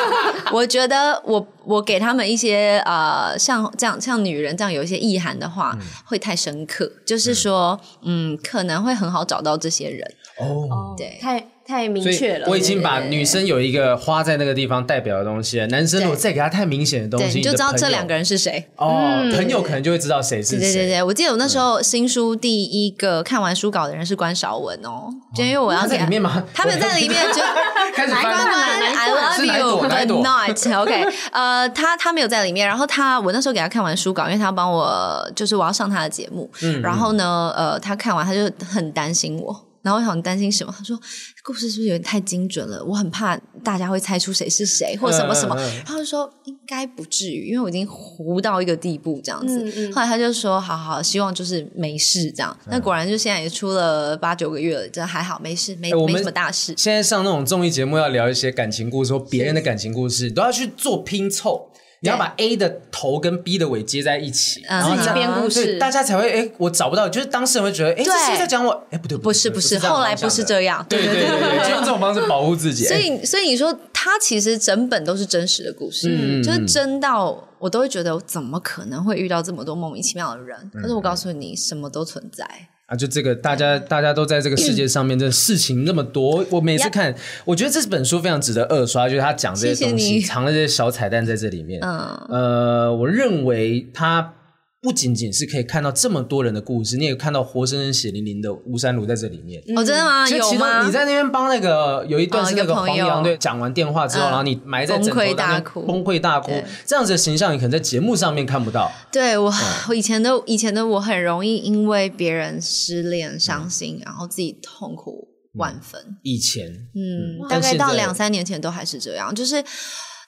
我觉得我我给他们一些呃，像这样像女人这样有一些意涵的话，会太深刻，就是说。嗯，可能会很好找到这些人。哦。对，太太明确了。我已经把女生有一个花在那个地方代表的东西了，男生如果再给他太明显的东西，你就知道这两个人是谁哦。朋友可能就会知道谁是谁。对对对，我记得我那时候新书第一个看完书稿的人是关韶文哦，就因为我要在里面吗？他们在里面就 开始关关，I love you not OK。呃，他他没有在里面，然后他我那时候给他看完书稿，因为他要帮我，就是我要上他的节目，然后呢，呃，他看完他就很担心我。然后我很担心什么？他说故事是不是有点太精准了？我很怕大家会猜出谁是谁，或者什么什么。嗯嗯、然后就说应该不至于，因为我已经糊到一个地步这样子。嗯嗯、后来他就说好好，希望就是没事这样。那、嗯、果然就现在也出了八九个月了，这还好没事，没、欸、没什么大事。现在上那种综艺节目要聊一些感情故事或别人的感情故事，都要去做拼凑。你要把 A 的头跟 B 的尾接在一起，然后编故事，大家才会哎，我找不到，就是当事人会觉得哎，这是在讲我，哎，不对，不是不是，后来不是这样，对对对对，就用这种方式保护自己。所以所以你说他其实整本都是真实的故事，就是真到我都会觉得我怎么可能会遇到这么多莫名其妙的人？可是我告诉你，什么都存在。啊，就这个，大家大家都在这个世界上面，这事情那么多，我每次看，我觉得这本书非常值得二刷，就是他讲这些东西，藏了这些小彩蛋在这里面。嗯，呃，我认为他。不仅仅是可以看到这么多人的故事，你也看到活生生血淋淋的吴山如在这里面。哦，真的吗？有吗？你在那边帮那个有一段是那个黄杨对讲完电话之后，然后你埋在枕头大哭，崩溃大哭，这样子的形象你可能在节目上面看不到。对我，我以前的以前的我很容易因为别人失恋伤心，然后自己痛苦万分。以前，嗯，大概到两三年前都还是这样，就是。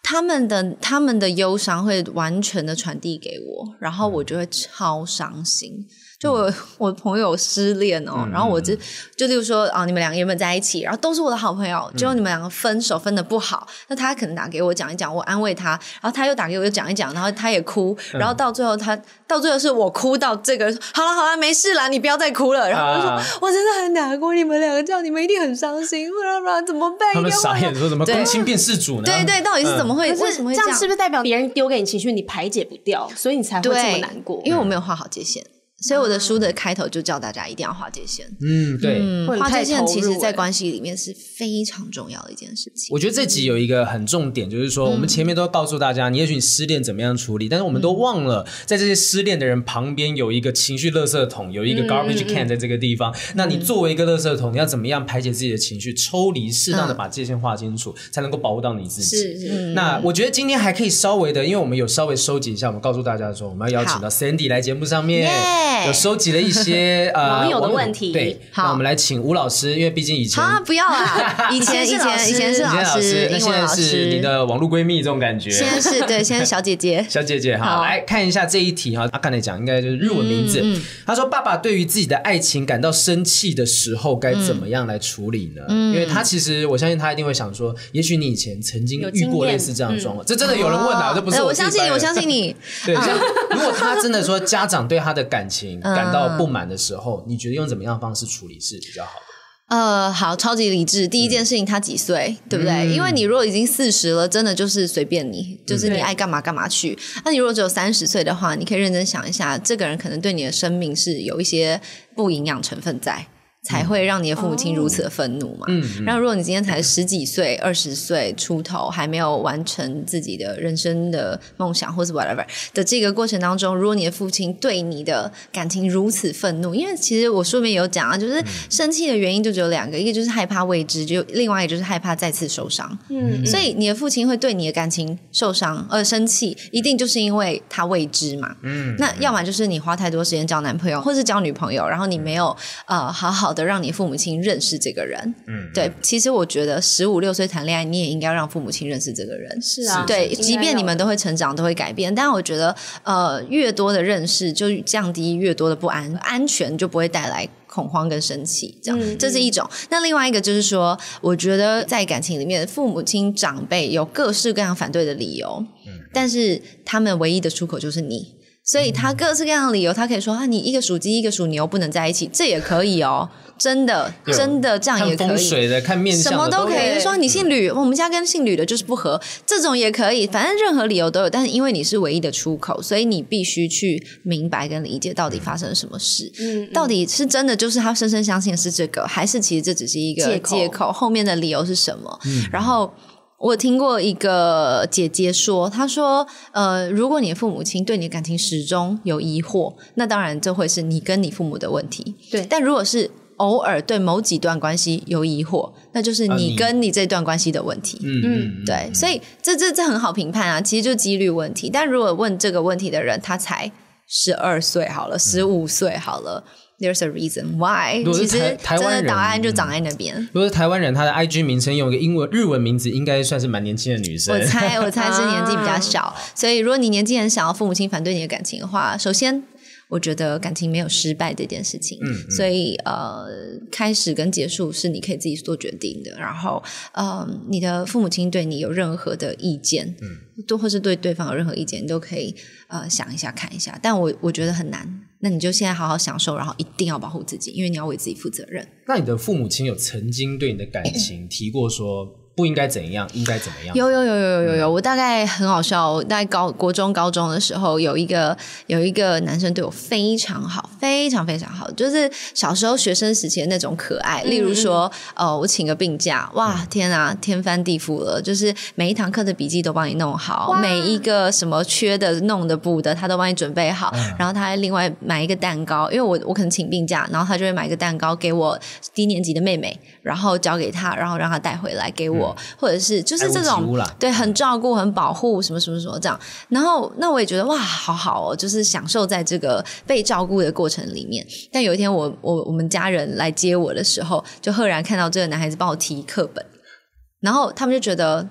他们的他们的忧伤会完全的传递给我，然后我就会超伤心。就我 我朋友失恋哦，嗯、然后我就就例如说啊，你们两个原本在一起，然后都是我的好朋友，结果你们两个分手分的不好，嗯、那他可能打给我讲一讲，我安慰他，然后他又打给我又讲一讲，然后他也哭，然后到最后他到最后是我哭到这个，好了好了，没事了，你不要再哭了。然后我就说、啊、我真的很难过，你们两个这样，你们一定很伤心，不然不然怎么办？他们傻眼说怎么公亲变事主呢？对对，到底是怎么会？嗯、为什么会这样？这样是不是代表别人丢给你情绪，你排解不掉，所以你才会这么难过？因为我没有画好界限。所以我的书的开头就叫大家一定要划界线。嗯，对，划界线其实，在关系里面是非常重要的一件事情。我觉得这集有一个很重点，就是说，我们前面都告诉大家，你也许你失恋怎么样处理，但是我们都忘了，在这些失恋的人旁边有一个情绪垃圾桶，有一个 garbage can 在这个地方。那你作为一个垃圾桶，你要怎么样排解自己的情绪，抽离，适当的把界限划清楚，才能够保护到你自己。是是。那我觉得今天还可以稍微的，因为我们有稍微收集一下，我们告诉大家说，我们要邀请到 Sandy 来节目上面，有收集了一。些 呃网友的问题，对，好，那我们来请吴老师，因为毕竟以前啊，不要啊，以前以前以前是老师，那现在是你的网络闺蜜这种感觉，现在是对，现在小姐姐，小姐姐，哈，来看一下这一题哈，阿看来讲应该就是日文名字，他说爸爸对于自己的爱情感到生气的时候该怎么样来处理呢？因为他其实我相信他一定会想说，也许你以前曾经遇过类似这样的状况，这真的有人问啊，这不是我相信你，我相信你，对，如果他真的说家长对他的感情感到不满的时候，你觉得用怎么样的方式处理是比较好的？呃，好，超级理智。第一件事情，他几岁，嗯、对不对？嗯、因为你如果已经四十了，真的就是随便你，就是你爱干嘛干嘛去。那、嗯、你如果只有三十岁的话，你可以认真想一下，这个人可能对你的生命是有一些不营养成分在。才会让你的父母亲如此的愤怒嘛？嗯，然后如果你今天才十几岁、二十岁出头，还没有完成自己的人生的梦想，或是 whatever 的这个过程当中，如果你的父亲对你的感情如此愤怒，因为其实我书里面有讲啊，就是生气的原因就只有两个，一个就是害怕未知，就另外一个就是害怕再次受伤。嗯，所以你的父亲会对你的感情受伤而生气，一定就是因为他未知嘛。嗯，那要么就是你花太多时间交男朋友或是交女朋友，然后你没有呃好好。的让你父母亲认识这个人，嗯，对，其实我觉得十五六岁谈恋爱，你也应该让父母亲认识这个人，是啊，对，即便你们都会成长，都会改变，但我觉得，呃，越多的认识就降低越多的不安，安全就不会带来恐慌跟生气，这样，嗯，这是一种。那另外一个就是说，我觉得在感情里面，父母亲长辈有各式各样反对的理由，嗯，但是他们唯一的出口就是你。所以他各式各样的理由，他可以说啊，你一个属鸡一个属牛不能在一起，这也可以哦，真的真的这样也可以。看风水的，看面相的，什么都可以。就说你姓吕，我们家跟姓吕的就是不合，这种也可以，反正任何理由都有。但是因为你是唯一的出口，所以你必须去明白跟理解到底发生了什么事。嗯，到底是真的就是他深深相信是这个，还是其实这只是一个借口？后面的理由是什么？嗯，然后。我听过一个姐姐说，她说：“呃，如果你的父母亲对你的感情始终有疑惑，那当然这会是你跟你父母的问题。对，但如果是偶尔对某几段关系有疑惑，那就是你跟你这段关系的问题。嗯嗯，对，所以这这这很好评判啊，其实就是几率问题。但如果问这个问题的人，他才十二岁好了，十五岁好了。嗯” There's a reason why。其实真的答案就长在那边。如果是台湾人，他的 IG 名称用一个英文日文名字，应该算是蛮年轻的女生。我猜，我猜是年纪比较 小。所以，如果你年纪很小，父母亲反对你的感情的话，首先，我觉得感情没有失败这件事情。嗯，嗯。所以，呃，开始跟结束是你可以自己做决定的。然后，呃，你的父母亲对你有任何的意见，嗯，都或是对对方有任何意见，你都可以呃想一下看一下。但我我觉得很难。那你就现在好好享受，然后一定要保护自己，因为你要为自己负责任。那你的父母亲有曾经对你的感情提过说？不应该怎样，应该怎么样？有有有有有有有，我大概很好笑。我大概高国中高中的时候，有一个有一个男生对我非常好，非常非常好，就是小时候学生时期的那种可爱。例如说，哦、呃，我请个病假，哇，天啊，天翻地覆了，就是每一堂课的笔记都帮你弄好，每一个什么缺的、弄的、补的，他都帮你准备好。嗯、然后他还另外买一个蛋糕，因为我我可能请病假，然后他就会买一个蛋糕给我低年级的妹妹，然后交给他，然后让他带回来给我。或者是就是这种对，很照顾、很保护什么什么什么这样，然后那我也觉得哇，好好哦，就是享受在这个被照顾的过程里面。但有一天我我我们家人来接我的时候，就赫然看到这个男孩子帮我提课本，然后他们就觉得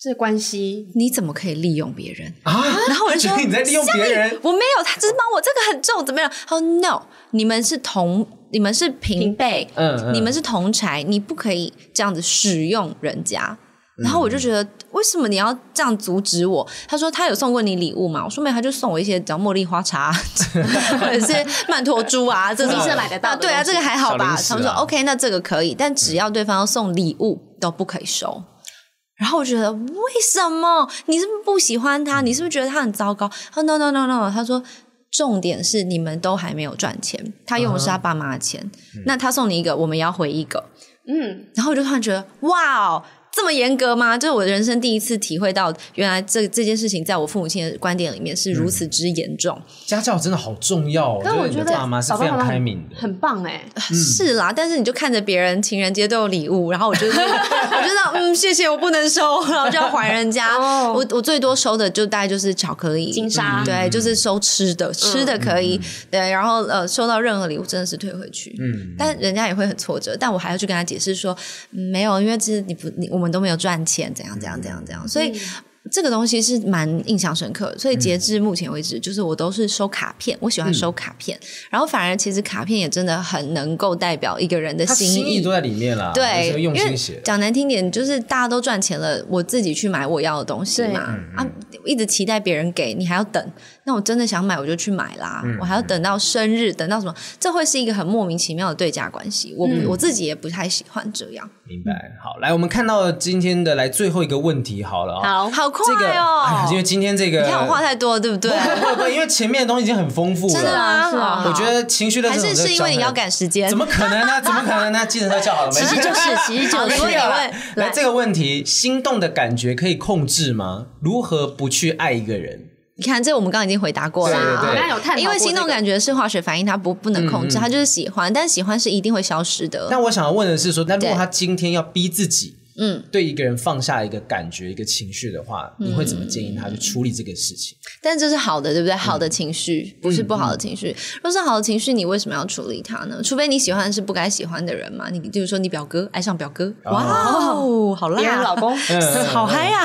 这关系你怎么可以利用别人啊？然后我就说 你在利用别人，我没有，他只是帮我这个很重，怎么样？他说 no，你们是同，你们是平辈，嗯，嗯，你们是同侪，你不可以这样子使用人家。然后我就觉得，为什么你要这样阻止我？他说他有送过你礼物吗？我说没有，他就送我一些叫茉莉花茶 或者是曼陀珠啊，这种是买得到。对啊，这个还好吧？啊、他们说 OK，那这个可以，但只要对方要送礼物都不可以收。然后我觉得为什么？你是不是不喜欢他？你是不是觉得他很糟糕？他说 No No No No，他说重点是你们都还没有赚钱，他用的是他爸妈的钱，嗯、那他送你一个，我们也要回一个。嗯，然后我就突然觉得哇哦。这么严格吗？就是我人生第一次体会到，原来这这件事情在我父母亲的观点里面是如此之严重。嗯、家教真的好重要，但我觉得爸妈是非常开明的，很棒哎、欸嗯。是啦，但是你就看着别人情人节都有礼物，然后我就 我觉得嗯，谢谢，我不能收，然后就要还人家。哦、我我最多收的就大概就是巧克力、金沙，对，就是收吃的，吃的可以，嗯、对，然后呃，收到任何礼物真的是退回去。嗯，但人家也会很挫折，但我还要去跟他解释说，嗯、没有，因为其实你不，你我们都没有赚钱。怎样怎样怎样怎样，所以。这个东西是蛮印象深刻的，所以截至目前为止，嗯、就是我都是收卡片，我喜欢收卡片，嗯、然后反而其实卡片也真的很能够代表一个人的心意，心意都在里面了。对，用心写。讲难听点，就是大家都赚钱了，我自己去买我要的东西嘛。啊，一直期待别人给你，还要等。那我真的想买，我就去买啦。嗯、我还要等到生日，等到什么？这会是一个很莫名其妙的对价关系。我、嗯、我自己也不太喜欢这样。明白。好，来，我们看到今天的来最后一个问题，好了好好快哦。因为今天这个，你看我话太多了，对不对？不不不，因为前面的东西已经很丰富了。是啊，是啊。我觉得情绪的还是是因为你要赶时间。怎么可能呢？怎么可能呢？记得他叫好了没？其实就是，其实就是。所以来，来这个问题，心动的感觉可以控制吗？如何不去爱一个人？你看，这我们刚刚已经回答过了。对对对。有探。因为心动感觉是化学反应，它不不能控制，它就是喜欢，但喜欢是一定会消失的。但我想要问的是说，那如果他今天要逼自己？嗯，对一个人放下一个感觉、一个情绪的话，你会怎么建议他去处理这个事情？但这是好的，对不对？好的情绪不是不好的情绪。若是好的情绪，你为什么要处理它呢？除非你喜欢的是不该喜欢的人嘛。你就是说，你表哥爱上表哥，哇哦，好辣！别人老公，好嗨呀！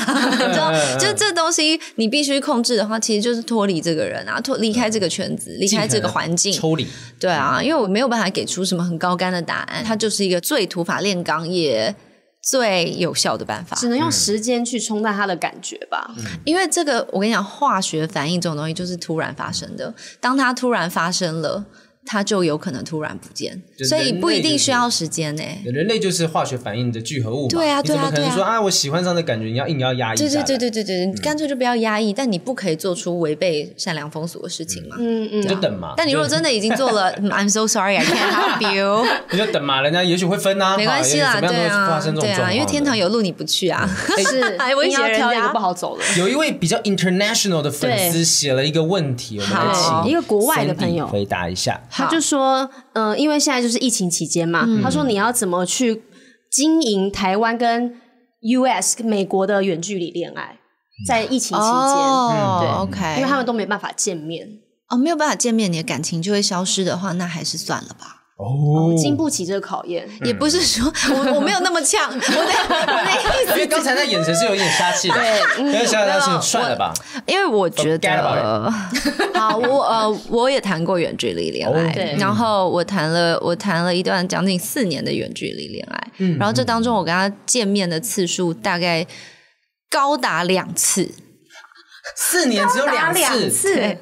就 就这东西，你必须控制的话，其实就是脱离这个人啊，脱离开这个圈子，离开这个环境，抽离。对啊，因为我没有办法给出什么很高干的答案，它就是一个最土法炼钢也。最有效的办法，只能用时间去冲淡他的感觉吧。嗯、因为这个，我跟你讲，化学反应这种东西就是突然发生的。当它突然发生了。它就有可能突然不见，所以不一定需要时间呢。人类就是化学反应的聚合物嘛。对啊，对啊，对啊。你怎么可能说啊，我喜欢上的感觉，你要硬要压抑？对对对对对对，你干脆就不要压抑。但你不可以做出违背善良风俗的事情嘛。嗯嗯。你就等嘛。但你如果真的已经做了，I'm so sorry, I can't help you。你就等嘛，人家也许会分啊。没关系啦，对啊，对啊，因为天堂有路你不去啊。是，还危险，挑一个不好走了。有一位比较 international 的粉丝写了一个问题，我们来请一个国外的朋友回答一下。他就说。嗯、呃，因为现在就是疫情期间嘛，嗯、他说你要怎么去经营台湾跟 US 美国的远距离恋爱，在疫情期间，哦、对，OK，因为他们都没办法见面，哦，没有办法见面，你的感情就会消失的话，那还是算了吧。哦，经不起这个考验，也不是说我我没有那么呛，我的我的意思，因为刚才那眼神是有点杀气的，对，有点杀气，算了吧。因为我觉得，好，我呃，我也谈过远距离恋爱，然后我谈了我谈了一段将近四年的远距离恋爱，然后这当中我跟他见面的次数大概高达两次，四年只有两次。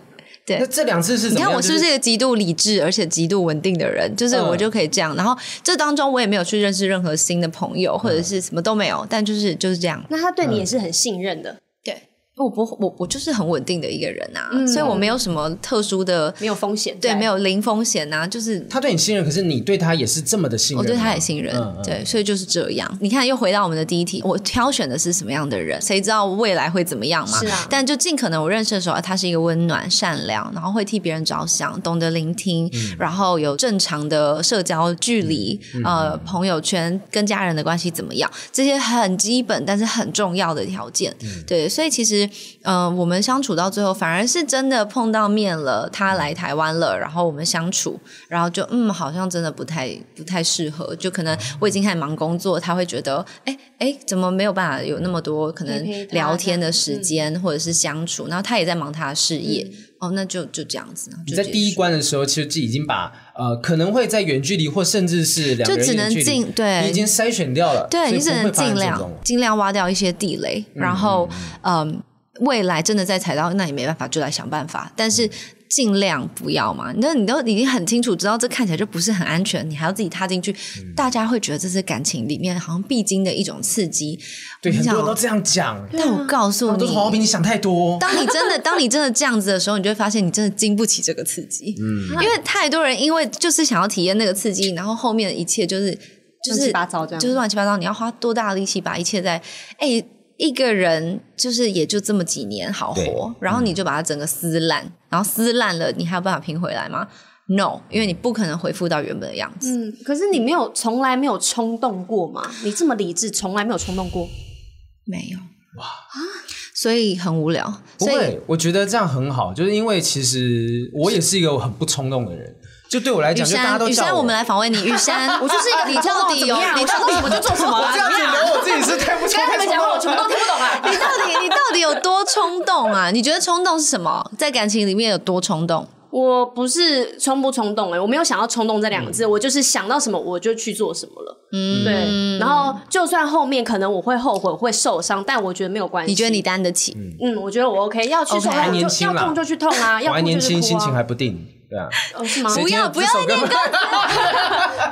对，那这两次是？你看我是不是一个极度理智而且极度稳定的人？就是我就可以这样。然后这当中我也没有去认识任何新的朋友或者是什么都没有，但就是就是这样。那他对你也是很信任的。我不，我我就是很稳定的一个人啊，嗯、所以我没有什么特殊的，没有风险，对，没有零风险啊，就是他对你信任，可是你对他也是这么的信任，我对他也信任，嗯嗯对，所以就是这样。你看，又回到我们的第一题，我挑选的是什么样的人？谁知道未来会怎么样嘛？是啊，但就尽可能我认识的时候，他是一个温暖、善良，然后会替别人着想，懂得聆听，嗯、然后有正常的社交距离，嗯、呃，朋友圈跟家人的关系怎么样？这些很基本但是很重要的条件，嗯、对，所以其实实，呃，我们相处到最后，反而是真的碰到面了，他来台湾了，然后我们相处，然后就嗯，好像真的不太不太适合，就可能我已经开始忙工作，他会觉得，哎哎，怎么没有办法有那么多可能聊天的时间，嗯、或者是相处，然后他也在忙他的事业。嗯哦，那就就这样子。你在第一关的时候，其实就已经把呃可能会在远距离或甚至是两个人远距离，对，你已经筛选掉了。对，你只能尽量尽量挖掉一些地雷，嗯、然后嗯、呃，未来真的再踩到，那也没办法，就来想办法。但是。尽量不要嘛，那你都已经很清楚知道这看起来就不是很安全，你还要自己踏进去，嗯、大家会觉得这是感情里面好像必经的一种刺激。对，很多人都这样讲。但我告诉你，好好比你想太多。当你真的，当你真的这样子的时候，你就会发现你真的经不起这个刺激。嗯，因为太多人因为就是想要体验那个刺激，然后后面的一切就是就是乱七八糟这样，就是乱七八糟。你要花多大的力气把一切在哎。欸一个人就是也就这么几年好活，然后你就把它整个撕烂，嗯、然后撕烂了，你还有办法拼回来吗？No，因为你不可能恢复到原本的样子。嗯，可是你没有从来没有冲动过吗？你这么理智，从来没有冲动过？没有哇啊，所以很无聊。不会，我觉得这样很好，就是因为其实我也是一个很不冲动的人。就对我来讲，就大家都叫我。雨珊，我们来访问你。雨珊，我就是一个你到底有，你到底什么就做什么。我这样子聊我自己是太不冲动。跟你们讲话，我全部都听不懂啊！你到底你到底有多冲动啊？你觉得冲动是什么？在感情里面有多冲动？我不是冲不冲动哎，我没有想要冲动这两个字，我就是想到什么我就去做什么了。嗯，对。然后就算后面可能我会后悔、会受伤，但我觉得没有关系。你觉得你担得起？嗯，我觉得我 OK。要去痛就要痛就去痛啊，要哭就哭啊。还年轻，心情还不定。对啊，哦、是吗？不要不要那个，待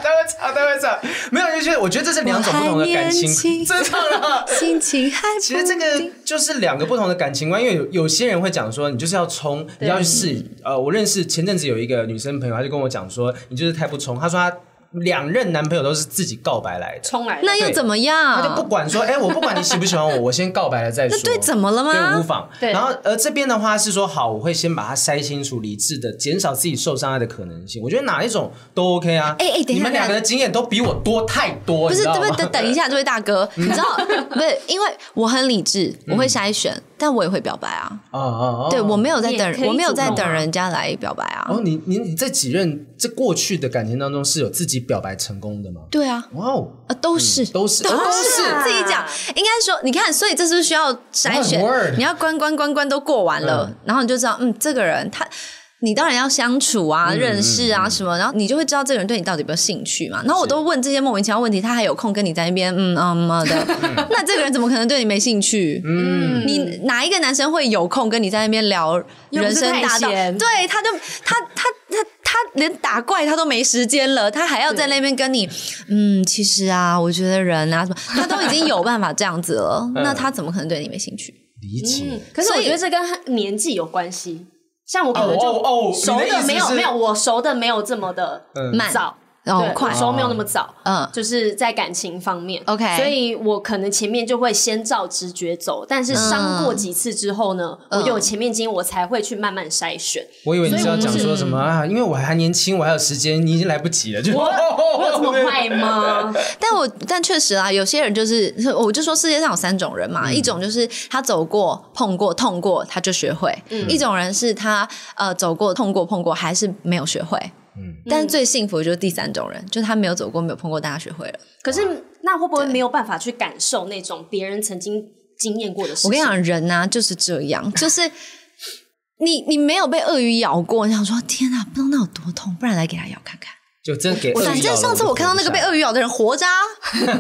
会唱，待会唱，没有，就是我觉得这是两种不同的感情，真的了？心情还其实这个就是两个不同的感情观，因为有有些人会讲说，你就是要冲，你要去试。呃，我认识前阵子有一个女生朋友，她就跟我讲说，你就是太不冲。她说她。两任男朋友都是自己告白来的，冲来的，那又怎么样？他就不管说，哎、欸，我不管你喜不喜欢我，我先告白了再说。那对，怎么了吗？对，无妨。对，然后而这边的话是说，好，我会先把它筛清楚，理智的减少自己受伤害的可能性。我觉得哪一种都 OK 啊。哎哎、欸，等一下，你们两个的经验都比我多太多。不是，对不对？等一下，这位大哥，你知道，不是因为我很理智，我会筛选。嗯但我也会表白啊！哦哦哦，对，我没有在等，我没有在等人家来表白啊！哦，你你你在几任这过去的感情当中是有自己表白成功的吗？对啊，哇哦，啊，都是都是都是自己讲，应该说，你看，所以这是不是需要筛选？你要关关关关都过完了，然后你就知道，嗯，这个人他。你当然要相处啊，嗯、认识啊什么，然后你就会知道这个人对你到底有没有兴趣嘛。然后我都问这些莫名其妙问题，他还有空跟你在那边嗯嗯的，嗯、那这个人怎么可能对你没兴趣？嗯，你哪一个男生会有空跟你在那边聊人生大道？对，他就他他他他连打怪他都没时间了，他还要在那边跟你嗯，其实啊，我觉得人啊什么，他都已经有办法这样子了，那他怎么可能对你没兴趣？理解、嗯。可是我觉得这跟年纪有关系。像我可能就熟的没有没有我熟的没有这么的慢早。对，快熟没有那么早，嗯，就是在感情方面，OK，所以我可能前面就会先照直觉走，但是伤过几次之后呢，我有前面经验，我才会去慢慢筛选。我以为你是要讲说什么啊？因为我还年轻，我还有时间，你已经来不及了。就我我有这么快吗？但我但确实啊，有些人就是，我就说世界上有三种人嘛，一种就是他走过、碰过、痛过，他就学会；一种人是他呃走过、痛过、碰过，还是没有学会。嗯，但是最幸福的就是第三种人，就是他没有走过，没有碰过，大家学会了。可是那会不会没有办法去感受那种别人曾经经验过的事情？我跟你讲，人啊就是这样，就是你你没有被鳄鱼咬过，你想说天哪，不知道那有多痛，不然来给他咬看看。就真给鳄鱼咬。反正上次我看到那个被鳄鱼咬的人活着，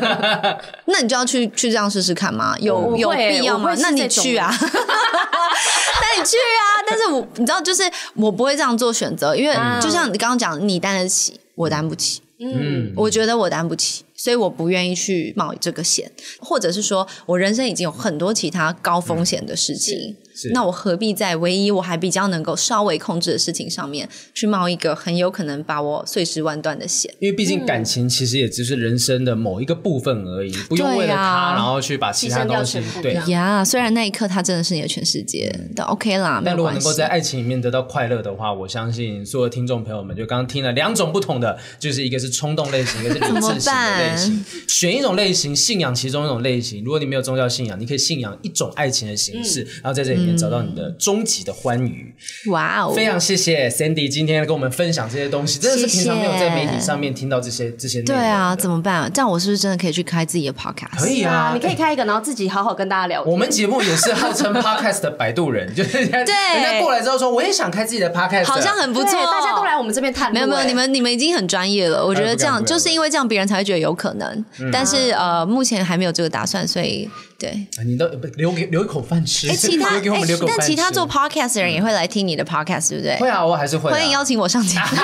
那你就要去去这样试试看吗？有有必要吗？那你去啊。那你去啊！但是我你知道，就是我不会这样做选择，因为就像你刚刚讲，你担得起，我担不起。嗯，我觉得我担不起，所以我不愿意去冒这个险，或者是说我人生已经有很多其他高风险的事情，那我何必在唯一我还比较能够稍微控制的事情上面去冒一个很有可能把我碎尸万段的险？因为毕竟感情其实也只是人生的某一个部分而已，不用为了他然后去把其他东西对呀。虽然那一刻他真的是你的全世界，但 OK 啦。但如果能够在爱情里面得到快乐的话，我相信所有听众朋友们就刚刚听了两种不同的，就是一个是冲动类型，一个是理智型的类型，选一种类型，信仰其中一种类型。如果你没有宗教信仰，你可以信仰一种爱情的形式，然后在这里面找到你的终极的欢愉。哇哦！非常谢谢 Sandy 今天跟我们分享这些东西，真的是平常没有在媒体上面听到这些这些内容。对啊，怎么办？这样我是不是真的可以去开自己的 podcast？可以啊，你可以开一个，然后自己好好跟大家聊。我们节目也是号称 podcast 的摆渡人，就是人家过来之后说，我也想开自己的 podcast，好像很不错，大家都来我们这边探。没有没有，你们你们已经很专业了，我觉得这样就是因为这样别人才会觉得有可能，但是呃目前还没有这个打算，所以对。你都留给留一口饭吃，哎其他 但其他做 podcast 的人也会来听你的 podcast，对不对？会啊，我还是会。欢迎邀请我上节目。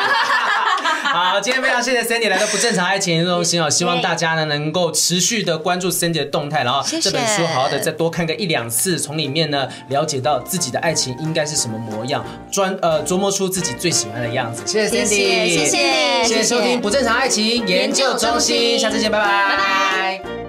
好，今天非常谢谢 Sandy 来到不正常爱情中心哦，希望大家呢能够持续的关注 Sandy 的动态，然后这本书好好的再多看个一两次，从里面呢了解到自己的爱情应该是什么模样，专呃琢磨出自己最喜欢的样子。谢谢 Sandy，谢谢，谢谢收听不正常爱情研究中心，下次见，拜拜，拜拜。